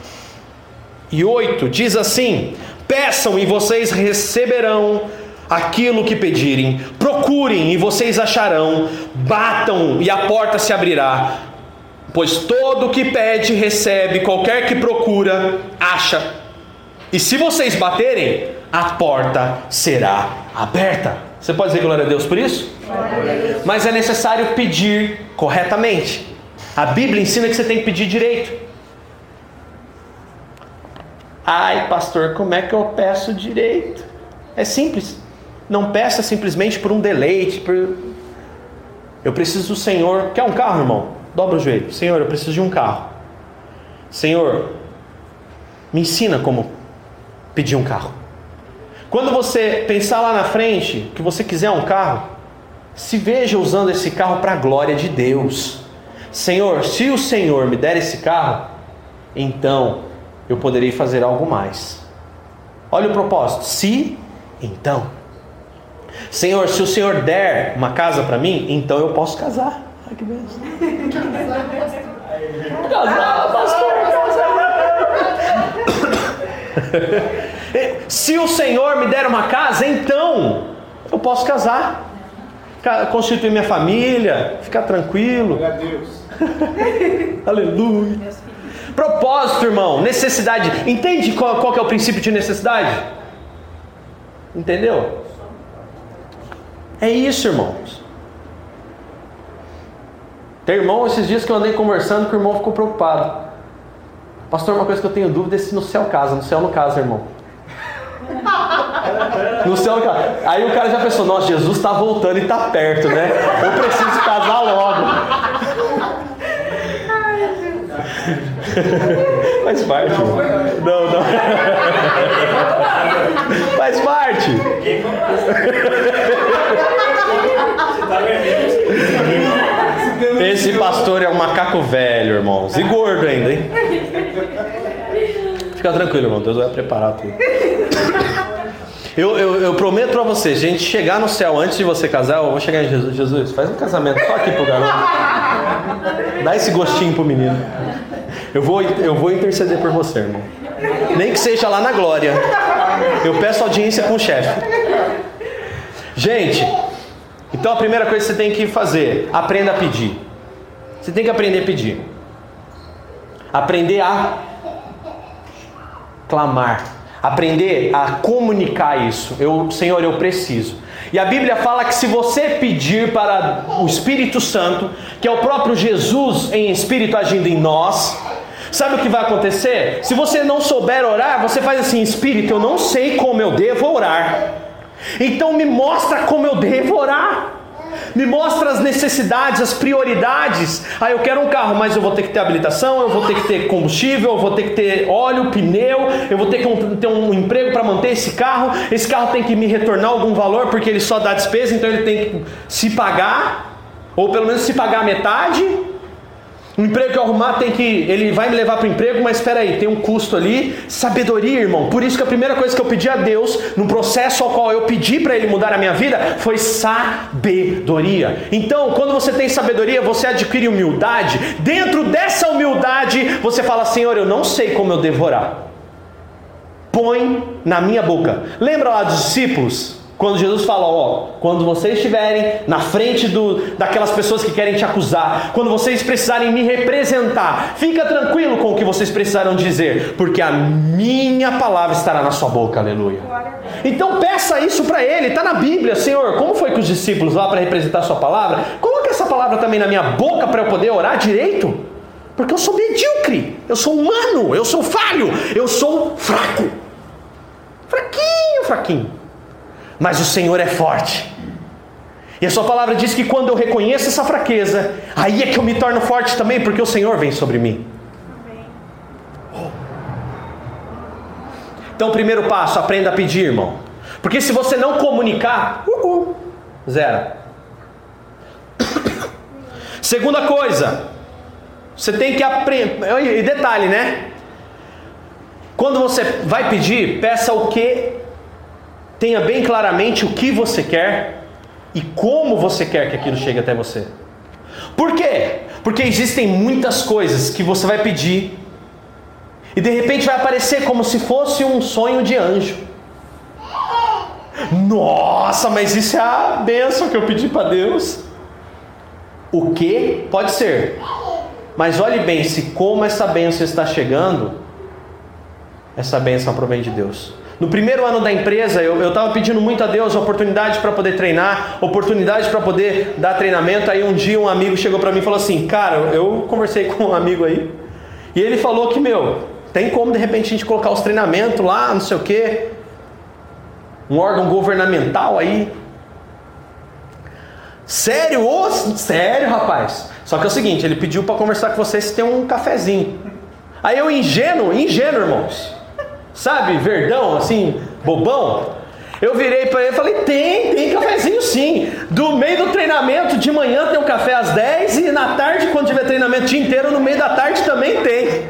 e 8 diz assim: Peçam e vocês receberão aquilo que pedirem, procurem e vocês acharão, batam e a porta se abrirá. Pois todo que pede recebe, qualquer que procura acha. E se vocês baterem, a porta será aberta. Você pode dizer glória a Deus por isso? Mas é necessário pedir corretamente. A Bíblia ensina que você tem que pedir direito. Ai, pastor, como é que eu peço direito? É simples. Não peça simplesmente por um deleite. Por... Eu preciso do Senhor. Quer um carro, irmão? Dobra o joelho. Senhor, eu preciso de um carro. Senhor, me ensina como pedir um carro. Quando você pensar lá na frente que você quiser um carro, se veja usando esse carro para a glória de Deus. Senhor, se o Senhor me der esse carro, então eu poderei fazer algo mais. Olha o propósito. Se, então. Senhor, se o Senhor der uma casa para mim, então eu posso casar. Ai que beleza. casar, pastor, casar. se o Senhor me der uma casa, então eu posso casar. Constituir minha família, ficar tranquilo. Aleluia. Propósito, irmão, necessidade. Entende qual, qual é o princípio de necessidade? Entendeu? É isso, irmãos. Tem irmão, esses dias que eu andei conversando, que o irmão ficou preocupado. Pastor, uma coisa que eu tenho dúvida é se no céu casa. No céu não casa, irmão. No céu, cara. Aí o cara já pensou, nossa, Jesus está voltando e está perto, né? Eu preciso casar logo. Faz parte. Não, não. Faz parte. Esse pastor é um macaco velho, irmãos. E gordo ainda, hein? Fica tranquilo, irmão. Deus vai preparar tudo. Eu, eu, eu prometo para você, gente chegar no céu antes de você casar, eu vou chegar em Jesus. Jesus, faz um casamento só aqui pro garoto. Dá esse gostinho pro menino. Eu vou, eu vou interceder por você, irmão. Nem que seja lá na glória. Eu peço audiência com o chefe. Gente, então a primeira coisa que você tem que fazer, aprenda a pedir. Você tem que aprender a pedir. Aprender a clamar. Aprender a comunicar isso. Eu, Senhor, eu preciso. E a Bíblia fala que se você pedir para o Espírito Santo, que é o próprio Jesus em espírito agindo em nós, Sabe o que vai acontecer? Se você não souber orar, você faz assim: Espírito, eu não sei como eu devo orar. Então me mostra como eu devo orar. Me mostra as necessidades, as prioridades. Ah, eu quero um carro, mas eu vou ter que ter habilitação, eu vou ter que ter combustível, eu vou ter que ter óleo, pneu, eu vou ter que ter um emprego para manter esse carro. Esse carro tem que me retornar algum valor porque ele só dá despesa, então ele tem que se pagar, ou pelo menos se pagar metade. O emprego que eu arrumar tem que. Ele vai me levar para o emprego, mas espera aí, tem um custo ali. Sabedoria, irmão. Por isso que a primeira coisa que eu pedi a Deus, no processo ao qual eu pedi para Ele mudar a minha vida, foi sabedoria. Então, quando você tem sabedoria, você adquire humildade. Dentro dessa humildade, você fala: Senhor, eu não sei como eu devo orar. Põe na minha boca. Lembra lá dos discípulos? Quando Jesus fala, ó, quando vocês estiverem na frente do, daquelas pessoas que querem te acusar, quando vocês precisarem me representar, fica tranquilo com o que vocês precisarão dizer, porque a minha palavra estará na sua boca, aleluia. Então peça isso para ele, está na Bíblia, Senhor, como foi que os discípulos lá para representar a sua palavra, coloque essa palavra também na minha boca para eu poder orar direito, porque eu sou medíocre, eu sou humano, eu sou falho, eu sou fraco, fraquinho, fraquinho mas o Senhor é forte. E a sua palavra diz que quando eu reconheço essa fraqueza, aí é que eu me torno forte também, porque o Senhor vem sobre mim. Então, primeiro passo, aprenda a pedir, irmão. Porque se você não comunicar, uhul, zero. Segunda coisa, você tem que aprender. E detalhe, né? Quando você vai pedir, peça o que tenha bem claramente o que você quer e como você quer que aquilo chegue até você. Por quê? Porque existem muitas coisas que você vai pedir e de repente vai aparecer como se fosse um sonho de anjo. Nossa, mas isso é a bênção que eu pedi para Deus. O que? Pode ser. Mas olhe bem, se como essa bênção está chegando, essa bênção provém de Deus. No primeiro ano da empresa, eu estava pedindo muito a Deus oportunidade para poder treinar, oportunidade para poder dar treinamento. Aí um dia um amigo chegou para mim e falou assim: Cara, eu conversei com um amigo aí, e ele falou que, meu, tem como de repente a gente colocar os treinamentos lá, não sei o quê, um órgão governamental aí. Sério? Ô, sério, rapaz. Só que é o seguinte, ele pediu para conversar com vocês se tem um cafezinho. Aí eu ingênuo, ingênuo, irmãos. Sabe, verdão, assim, bobão. Eu virei para ele e falei: tem, tem cafezinho sim. Do meio do treinamento, de manhã tem um café às 10 e na tarde, quando tiver treinamento o dia inteiro, no meio da tarde também tem.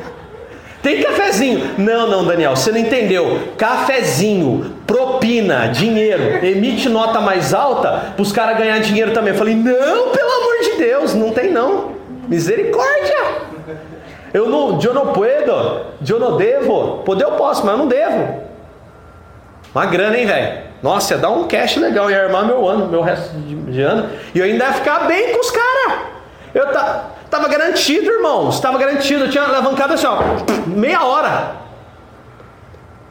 Tem cafezinho. Não, não, Daniel, você não entendeu. Cafezinho, propina, dinheiro, emite nota mais alta para os caras ganhar dinheiro também. Eu falei, não, pelo amor de Deus, não tem não. Misericórdia. Eu não, eu não puedo, eu não devo. Poder eu posso, mas eu não devo. Uma grana, hein, velho? Nossa, ia dar um cash legal, ia armar meu ano, meu resto de ano. E eu ainda ia ficar bem com os caras. Eu tava garantido, irmãos. Estava garantido. Eu tinha alavancado assim, ó, meia hora.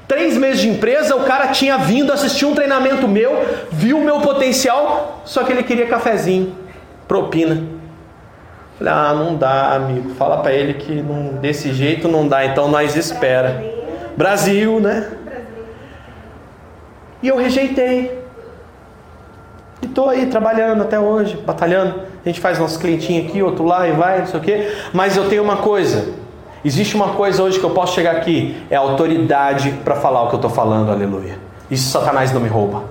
Três meses de empresa, o cara tinha vindo assistir um treinamento meu, viu o meu potencial, só que ele queria cafezinho, propina. Falei, ah, não dá, amigo. Fala para ele que não, desse jeito não dá, então nós espera. Brasil, né? E eu rejeitei. E estou aí trabalhando até hoje, batalhando. A gente faz nosso clientinho aqui, outro lá e vai, não sei o quê. Mas eu tenho uma coisa. Existe uma coisa hoje que eu posso chegar aqui, é autoridade para falar o que eu estou falando, aleluia. Isso Satanás não me rouba.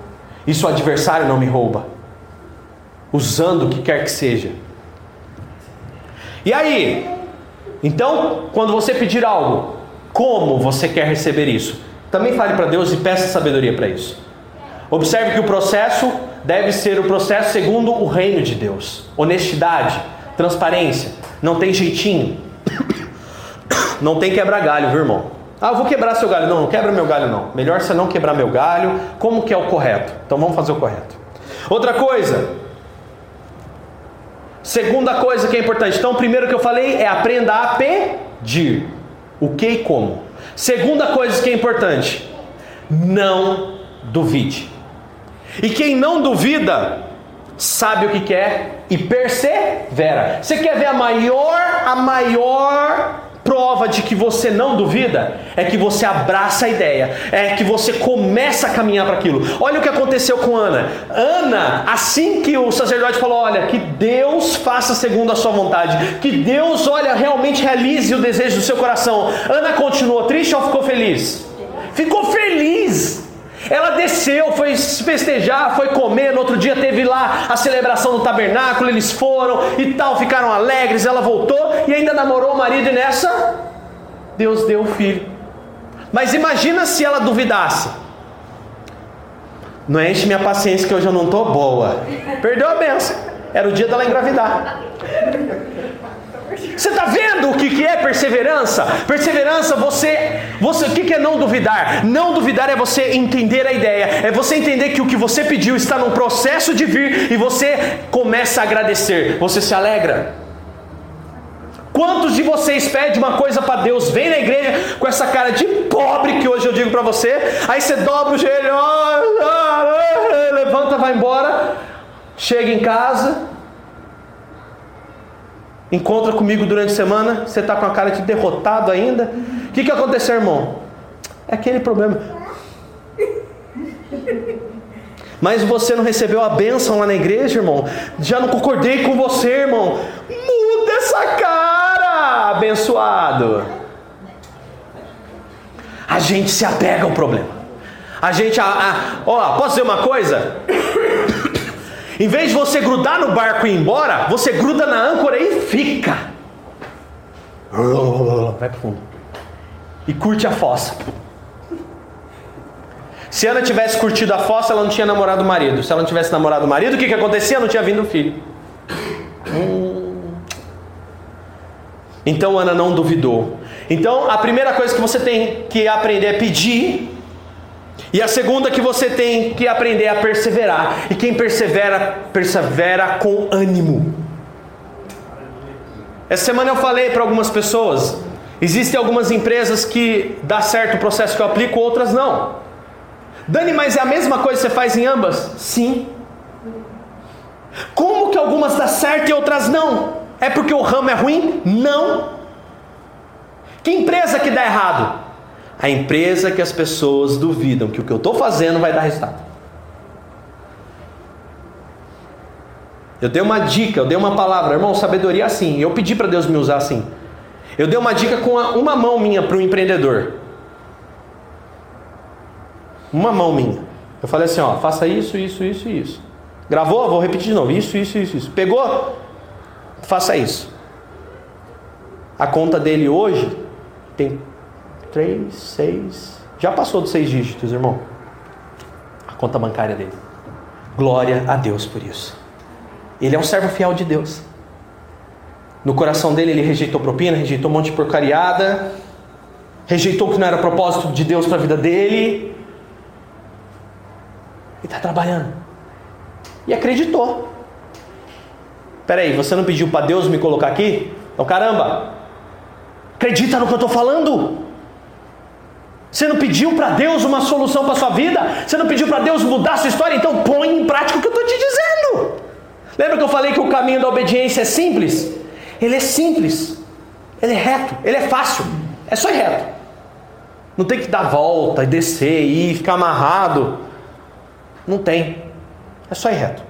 Isso o adversário não me rouba. Usando o que quer que seja. E aí? Então, quando você pedir algo, como você quer receber isso? Também fale para Deus e peça sabedoria para isso. Observe que o processo deve ser o processo segundo o reino de Deus: honestidade, transparência, não tem jeitinho, não tem quebrar galho, viu irmão? Ah, vou quebrar seu galho. Não, não quebra meu galho não. Melhor você não quebrar meu galho. Como que é o correto? Então vamos fazer o correto. Outra coisa, Segunda coisa que é importante. Então, primeiro que eu falei é aprenda a pedir. O que e como. Segunda coisa que é importante. Não duvide. E quem não duvida, sabe o que quer e persevera. Você quer ver a maior, a maior prova de que você não duvida é que você abraça a ideia, é que você começa a caminhar para aquilo. Olha o que aconteceu com Ana. Ana, assim que o sacerdote falou: Olha, que Deus faça segundo a sua vontade, que Deus, olha, realmente realize o desejo do seu coração. Ana continuou triste ou ficou feliz? Ficou feliz. Ela desceu, foi festejar, foi comer. No outro dia teve lá a celebração do tabernáculo. Eles foram e tal, ficaram alegres. Ela voltou e ainda namorou o marido. E nessa, Deus deu o filho. Mas imagina se ela duvidasse. Não enche minha paciência que hoje eu não estou boa. Perdeu a benção. Era o dia dela engravidar. Está vendo o que, que é perseverança? Perseverança, você, você, o que, que é não duvidar? Não duvidar é você entender a ideia, é você entender que o que você pediu está no processo de vir e você começa a agradecer, você se alegra. Quantos de vocês pedem uma coisa para Deus, vem na igreja com essa cara de pobre que hoje eu digo para você, aí você dobra o joelho, levanta, vai embora, chega em casa, encontra comigo durante a semana, você está com a cara de derrotado ainda. O que, que aconteceu, irmão? É aquele problema. Mas você não recebeu a bênção lá na igreja, irmão? Já não concordei com você, irmão. Muda essa cara, abençoado. A gente se apega ao problema. A gente, a, a, ó, posso dizer uma coisa? Em vez de você grudar no barco e ir embora, você gruda na âncora e fica. Vai pro fundo. E curte a fossa. Se Ana tivesse curtido a fossa, ela não tinha namorado o marido. Se ela não tivesse namorado o marido, o que, que acontecia? Não tinha vindo o filho. Hum. Então Ana não duvidou. Então a primeira coisa que você tem que aprender é pedir. E a segunda que você tem que aprender é a perseverar. E quem persevera, persevera com ânimo. Essa semana eu falei para algumas pessoas. Existem algumas empresas que dá certo o processo que eu aplico, outras não. Dani, mas é a mesma coisa que você faz em ambas? Sim. Como que algumas dá certo e outras não? É porque o ramo é ruim? Não. Que empresa que dá errado? A empresa que as pessoas duvidam que o que eu estou fazendo vai dar resultado. Eu dei uma dica, eu dei uma palavra, irmão, sabedoria assim. Eu pedi para Deus me usar assim. Eu dei uma dica com uma mão minha para um empreendedor. Uma mão minha. Eu falei assim, ó, faça isso, isso, isso e isso. Gravou? Vou repetir de novo. Isso, isso, isso, isso. Pegou? Faça isso. A conta dele hoje tem três, seis. Já passou dos seis dígitos, irmão. A conta bancária dele. Glória a Deus por isso. Ele é um servo fiel de Deus. No coração dele, ele rejeitou propina, rejeitou um monte de porcariada, rejeitou o que não era propósito de Deus para a vida dele, e está trabalhando. E acreditou. Peraí, você não pediu para Deus me colocar aqui? Então, caramba, acredita no que eu estou falando. Você não pediu para Deus uma solução para sua vida? Você não pediu para Deus mudar sua história? Então põe em prática o que eu estou te dizendo. Lembra que eu falei que o caminho da obediência é simples? Ele é simples, ele é reto, ele é fácil, é só ir reto. Não tem que dar volta e descer e ficar amarrado. Não tem. É só ir reto.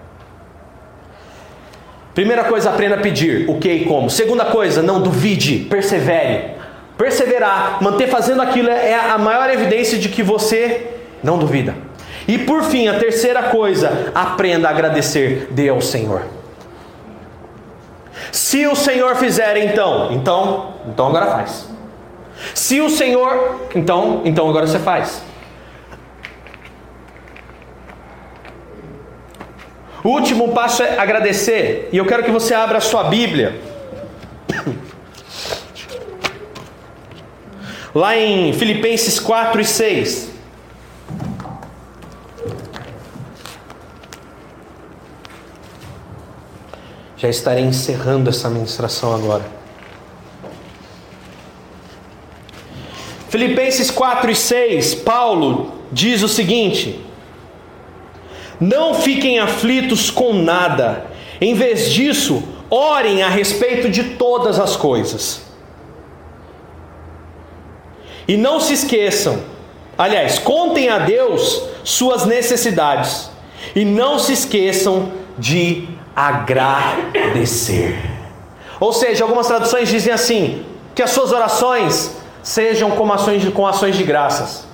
Primeira coisa, aprenda a pedir o que e como. Segunda coisa, não duvide, persevere. Perseverar, manter fazendo aquilo é a maior evidência de que você não duvida. E por fim, a terceira coisa, aprenda a agradecer, dê ao Senhor. Se o Senhor fizer, então, então, então agora faz. Se o Senhor, então, então agora você faz. O último passo é agradecer, e eu quero que você abra a sua Bíblia. Lá em Filipenses 4 e 6. Já estarei encerrando essa ministração agora. Filipenses 4 e 6, Paulo diz o seguinte: não fiquem aflitos com nada. Em vez disso, orem a respeito de todas as coisas. E não se esqueçam, aliás, contem a Deus suas necessidades. E não se esqueçam de agradecer. Ou seja, algumas traduções dizem assim: que as suas orações sejam como ações de, com ações de graças.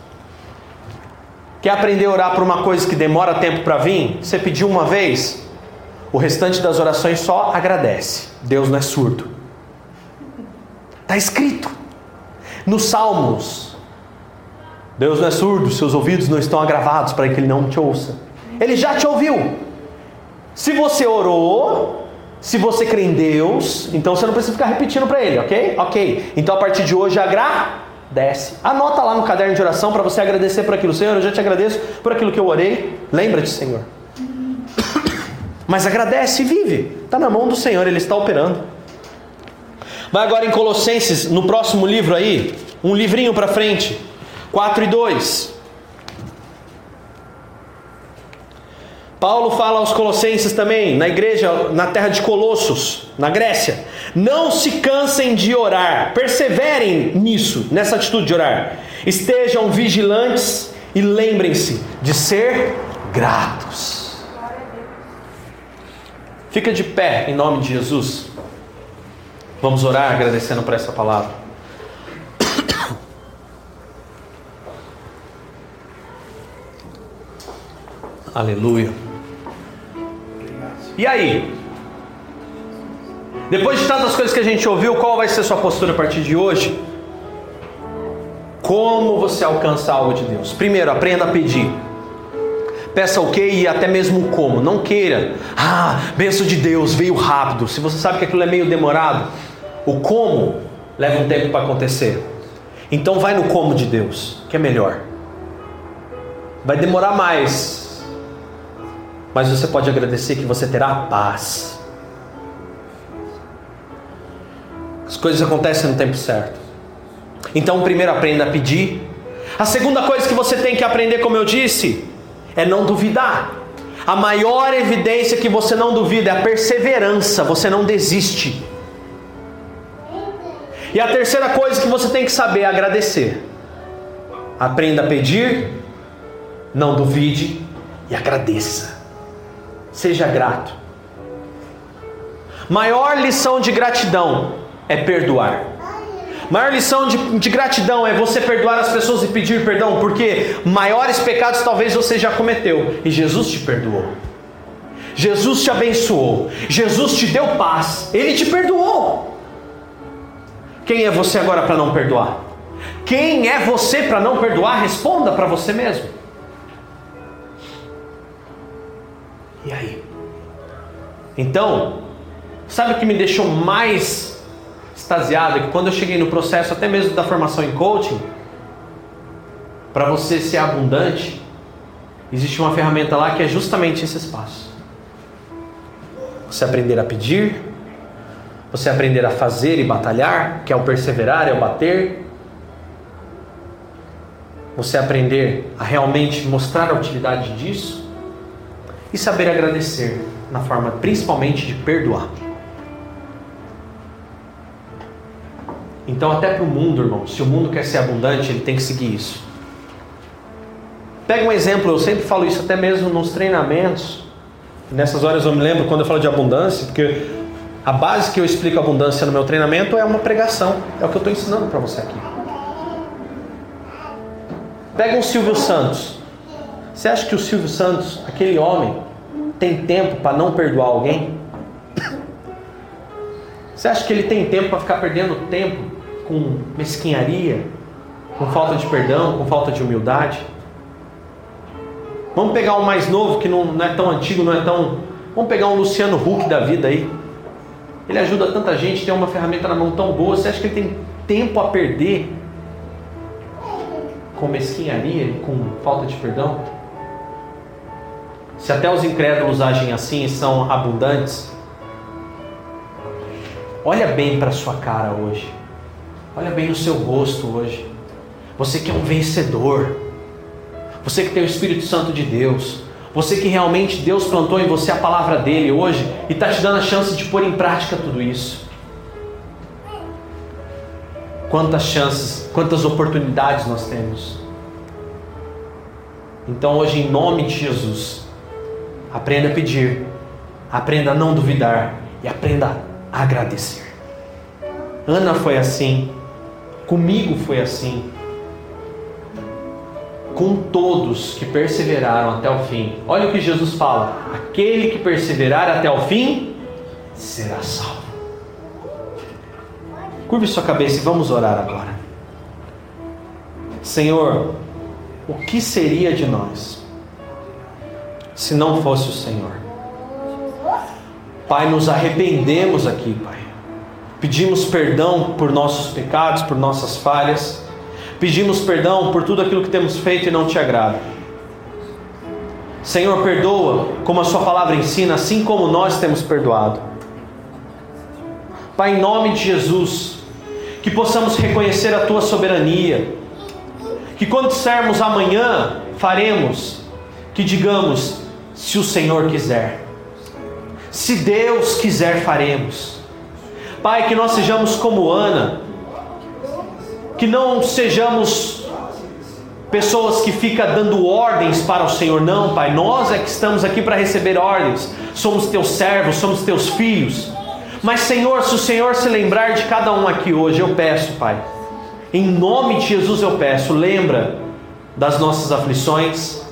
Quer aprender a orar por uma coisa que demora tempo para vir? Você pediu uma vez, o restante das orações só agradece. Deus não é surdo. Está escrito nos Salmos. Deus não é surdo, seus ouvidos não estão agravados para que ele não te ouça. Ele já te ouviu. Se você orou, se você crê em Deus, então você não precisa ficar repetindo para ele, ok? Ok. Então a partir de hoje agra desce. Anota lá no caderno de oração para você agradecer por aquilo. Senhor, eu já te agradeço por aquilo que eu orei. Lembra-te, Senhor. Mas agradece e vive. Está na mão do Senhor, Ele está operando. Vai agora em Colossenses, no próximo livro aí, um livrinho para frente, 4 e 2. Paulo fala aos Colossenses também, na igreja, na terra de Colossos, na Grécia. Não se cansem de orar, perseverem nisso, nessa atitude de orar. Estejam vigilantes e lembrem-se de ser gratos. Fica de pé em nome de Jesus. Vamos orar agradecendo por essa palavra. Aleluia. E aí? Depois de tantas coisas que a gente ouviu, qual vai ser sua postura a partir de hoje? Como você alcança algo de Deus? Primeiro, aprenda a pedir. Peça o que e até mesmo como. Não queira. Ah, benção de Deus, veio rápido. Se você sabe que aquilo é meio demorado, o como leva um tempo para acontecer. Então vai no como de Deus, que é melhor. Vai demorar mais, mas você pode agradecer que você terá paz. As coisas acontecem no tempo certo. Então, primeiro aprenda a pedir. A segunda coisa que você tem que aprender, como eu disse, é não duvidar. A maior evidência que você não duvida é a perseverança, você não desiste. E a terceira coisa que você tem que saber é agradecer. Aprenda a pedir, não duvide e agradeça. Seja grato. Maior lição de gratidão é perdoar. Maior lição de, de, gratidão é você perdoar as pessoas e pedir perdão, porque maiores pecados talvez você já cometeu e Jesus te perdoou. Jesus te abençoou. Jesus te deu paz. Ele te perdoou. Quem é você agora para não perdoar? Quem é você para não perdoar? Responda para você mesmo. E aí? Então, sabe o que me deixou mais extasiado? Que quando eu cheguei no processo, até mesmo da formação em coaching, para você ser abundante, existe uma ferramenta lá que é justamente esse espaço. Você aprender a pedir, você aprender a fazer e batalhar, que é o perseverar, é o bater. Você aprender a realmente mostrar a utilidade disso e saber agradecer na forma principalmente de perdoar. Então, até para o mundo, irmão, se o mundo quer ser abundante, ele tem que seguir isso. Pega um exemplo, eu sempre falo isso até mesmo nos treinamentos. Nessas horas eu me lembro quando eu falo de abundância, porque a base que eu explico abundância no meu treinamento é uma pregação, é o que eu estou ensinando para você aqui. Pega um Silvio Santos. Você acha que o Silvio Santos, aquele homem, tem tempo para não perdoar alguém? Você acha que ele tem tempo para ficar perdendo tempo com mesquinharia, com falta de perdão, com falta de humildade? Vamos pegar um mais novo que não, não é tão antigo, não é tão. Vamos pegar um Luciano Huck da vida aí. Ele ajuda tanta gente, tem uma ferramenta na mão tão boa. Você acha que ele tem tempo a perder com mesquinharia, com falta de perdão? Se até os incrédulos agem assim e são abundantes, olha bem para sua cara hoje. Olha bem no seu rosto hoje. Você que é um vencedor. Você que tem o Espírito Santo de Deus. Você que realmente Deus plantou em você a palavra dele hoje e está te dando a chance de pôr em prática tudo isso. Quantas chances, quantas oportunidades nós temos. Então hoje, em nome de Jesus, Aprenda a pedir, aprenda a não duvidar e aprenda a agradecer. Ana foi assim, comigo foi assim, com todos que perseveraram até o fim. Olha o que Jesus fala: aquele que perseverar até o fim será salvo. Curve sua cabeça e vamos orar agora. Senhor, o que seria de nós? se não fosse o Senhor. Pai, nos arrependemos aqui, Pai. Pedimos perdão por nossos pecados, por nossas falhas. Pedimos perdão por tudo aquilo que temos feito e não te agrada. Senhor, perdoa, como a Sua palavra ensina, assim como nós temos perdoado. Pai, em nome de Jesus, que possamos reconhecer a Tua soberania, que quando dissermos amanhã, faremos, que digamos, se o Senhor quiser. Se Deus quiser, faremos. Pai, que nós sejamos como Ana, que não sejamos pessoas que ficam dando ordens para o Senhor, não, Pai. Nós é que estamos aqui para receber ordens. Somos teus servos, somos teus filhos. Mas, Senhor, se o Senhor se lembrar de cada um aqui hoje, eu peço, Pai. Em nome de Jesus eu peço, lembra das nossas aflições,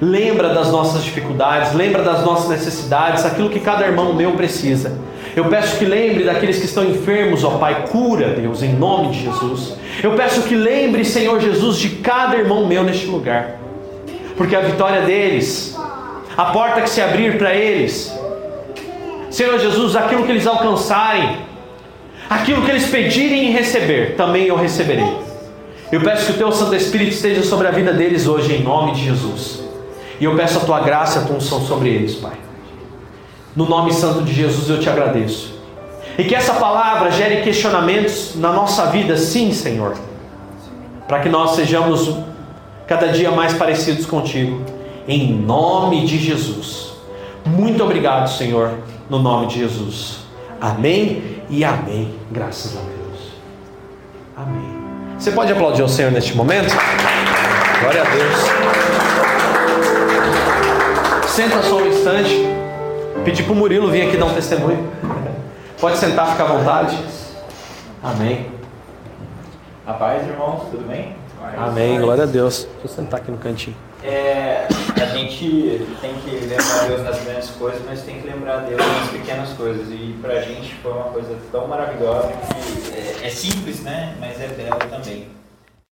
Lembra das nossas dificuldades, lembra das nossas necessidades, aquilo que cada irmão meu precisa. Eu peço que lembre daqueles que estão enfermos, ó Pai, cura, Deus, em nome de Jesus. Eu peço que lembre, Senhor Jesus, de cada irmão meu neste lugar, porque a vitória deles, a porta que se abrir para eles, Senhor Jesus, aquilo que eles alcançarem, aquilo que eles pedirem e receber, também eu receberei. Eu peço que o Teu Santo Espírito esteja sobre a vida deles hoje, em nome de Jesus. E eu peço a Tua graça e a Tua unção sobre eles, Pai. No nome santo de Jesus eu te agradeço. E que essa palavra gere questionamentos na nossa vida, sim, Senhor. Para que nós sejamos cada dia mais parecidos contigo. Em nome de Jesus. Muito obrigado, Senhor, no nome de Jesus. Amém e amém. Graças a Deus. Amém. Você pode aplaudir o Senhor neste momento? Glória a Deus. Senta só um instante. Pedir para o Murilo vir aqui dar um testemunho. Pode sentar, fica à vontade. Amém. A paz, irmãos, tudo bem? Amém, glória a Deus. Deixa eu sentar aqui no cantinho. É, a gente tem que lembrar Deus nas grandes coisas, mas tem que lembrar Deus nas pequenas coisas. E pra gente foi uma coisa tão maravilhosa que é, é simples, né? Mas é belo também.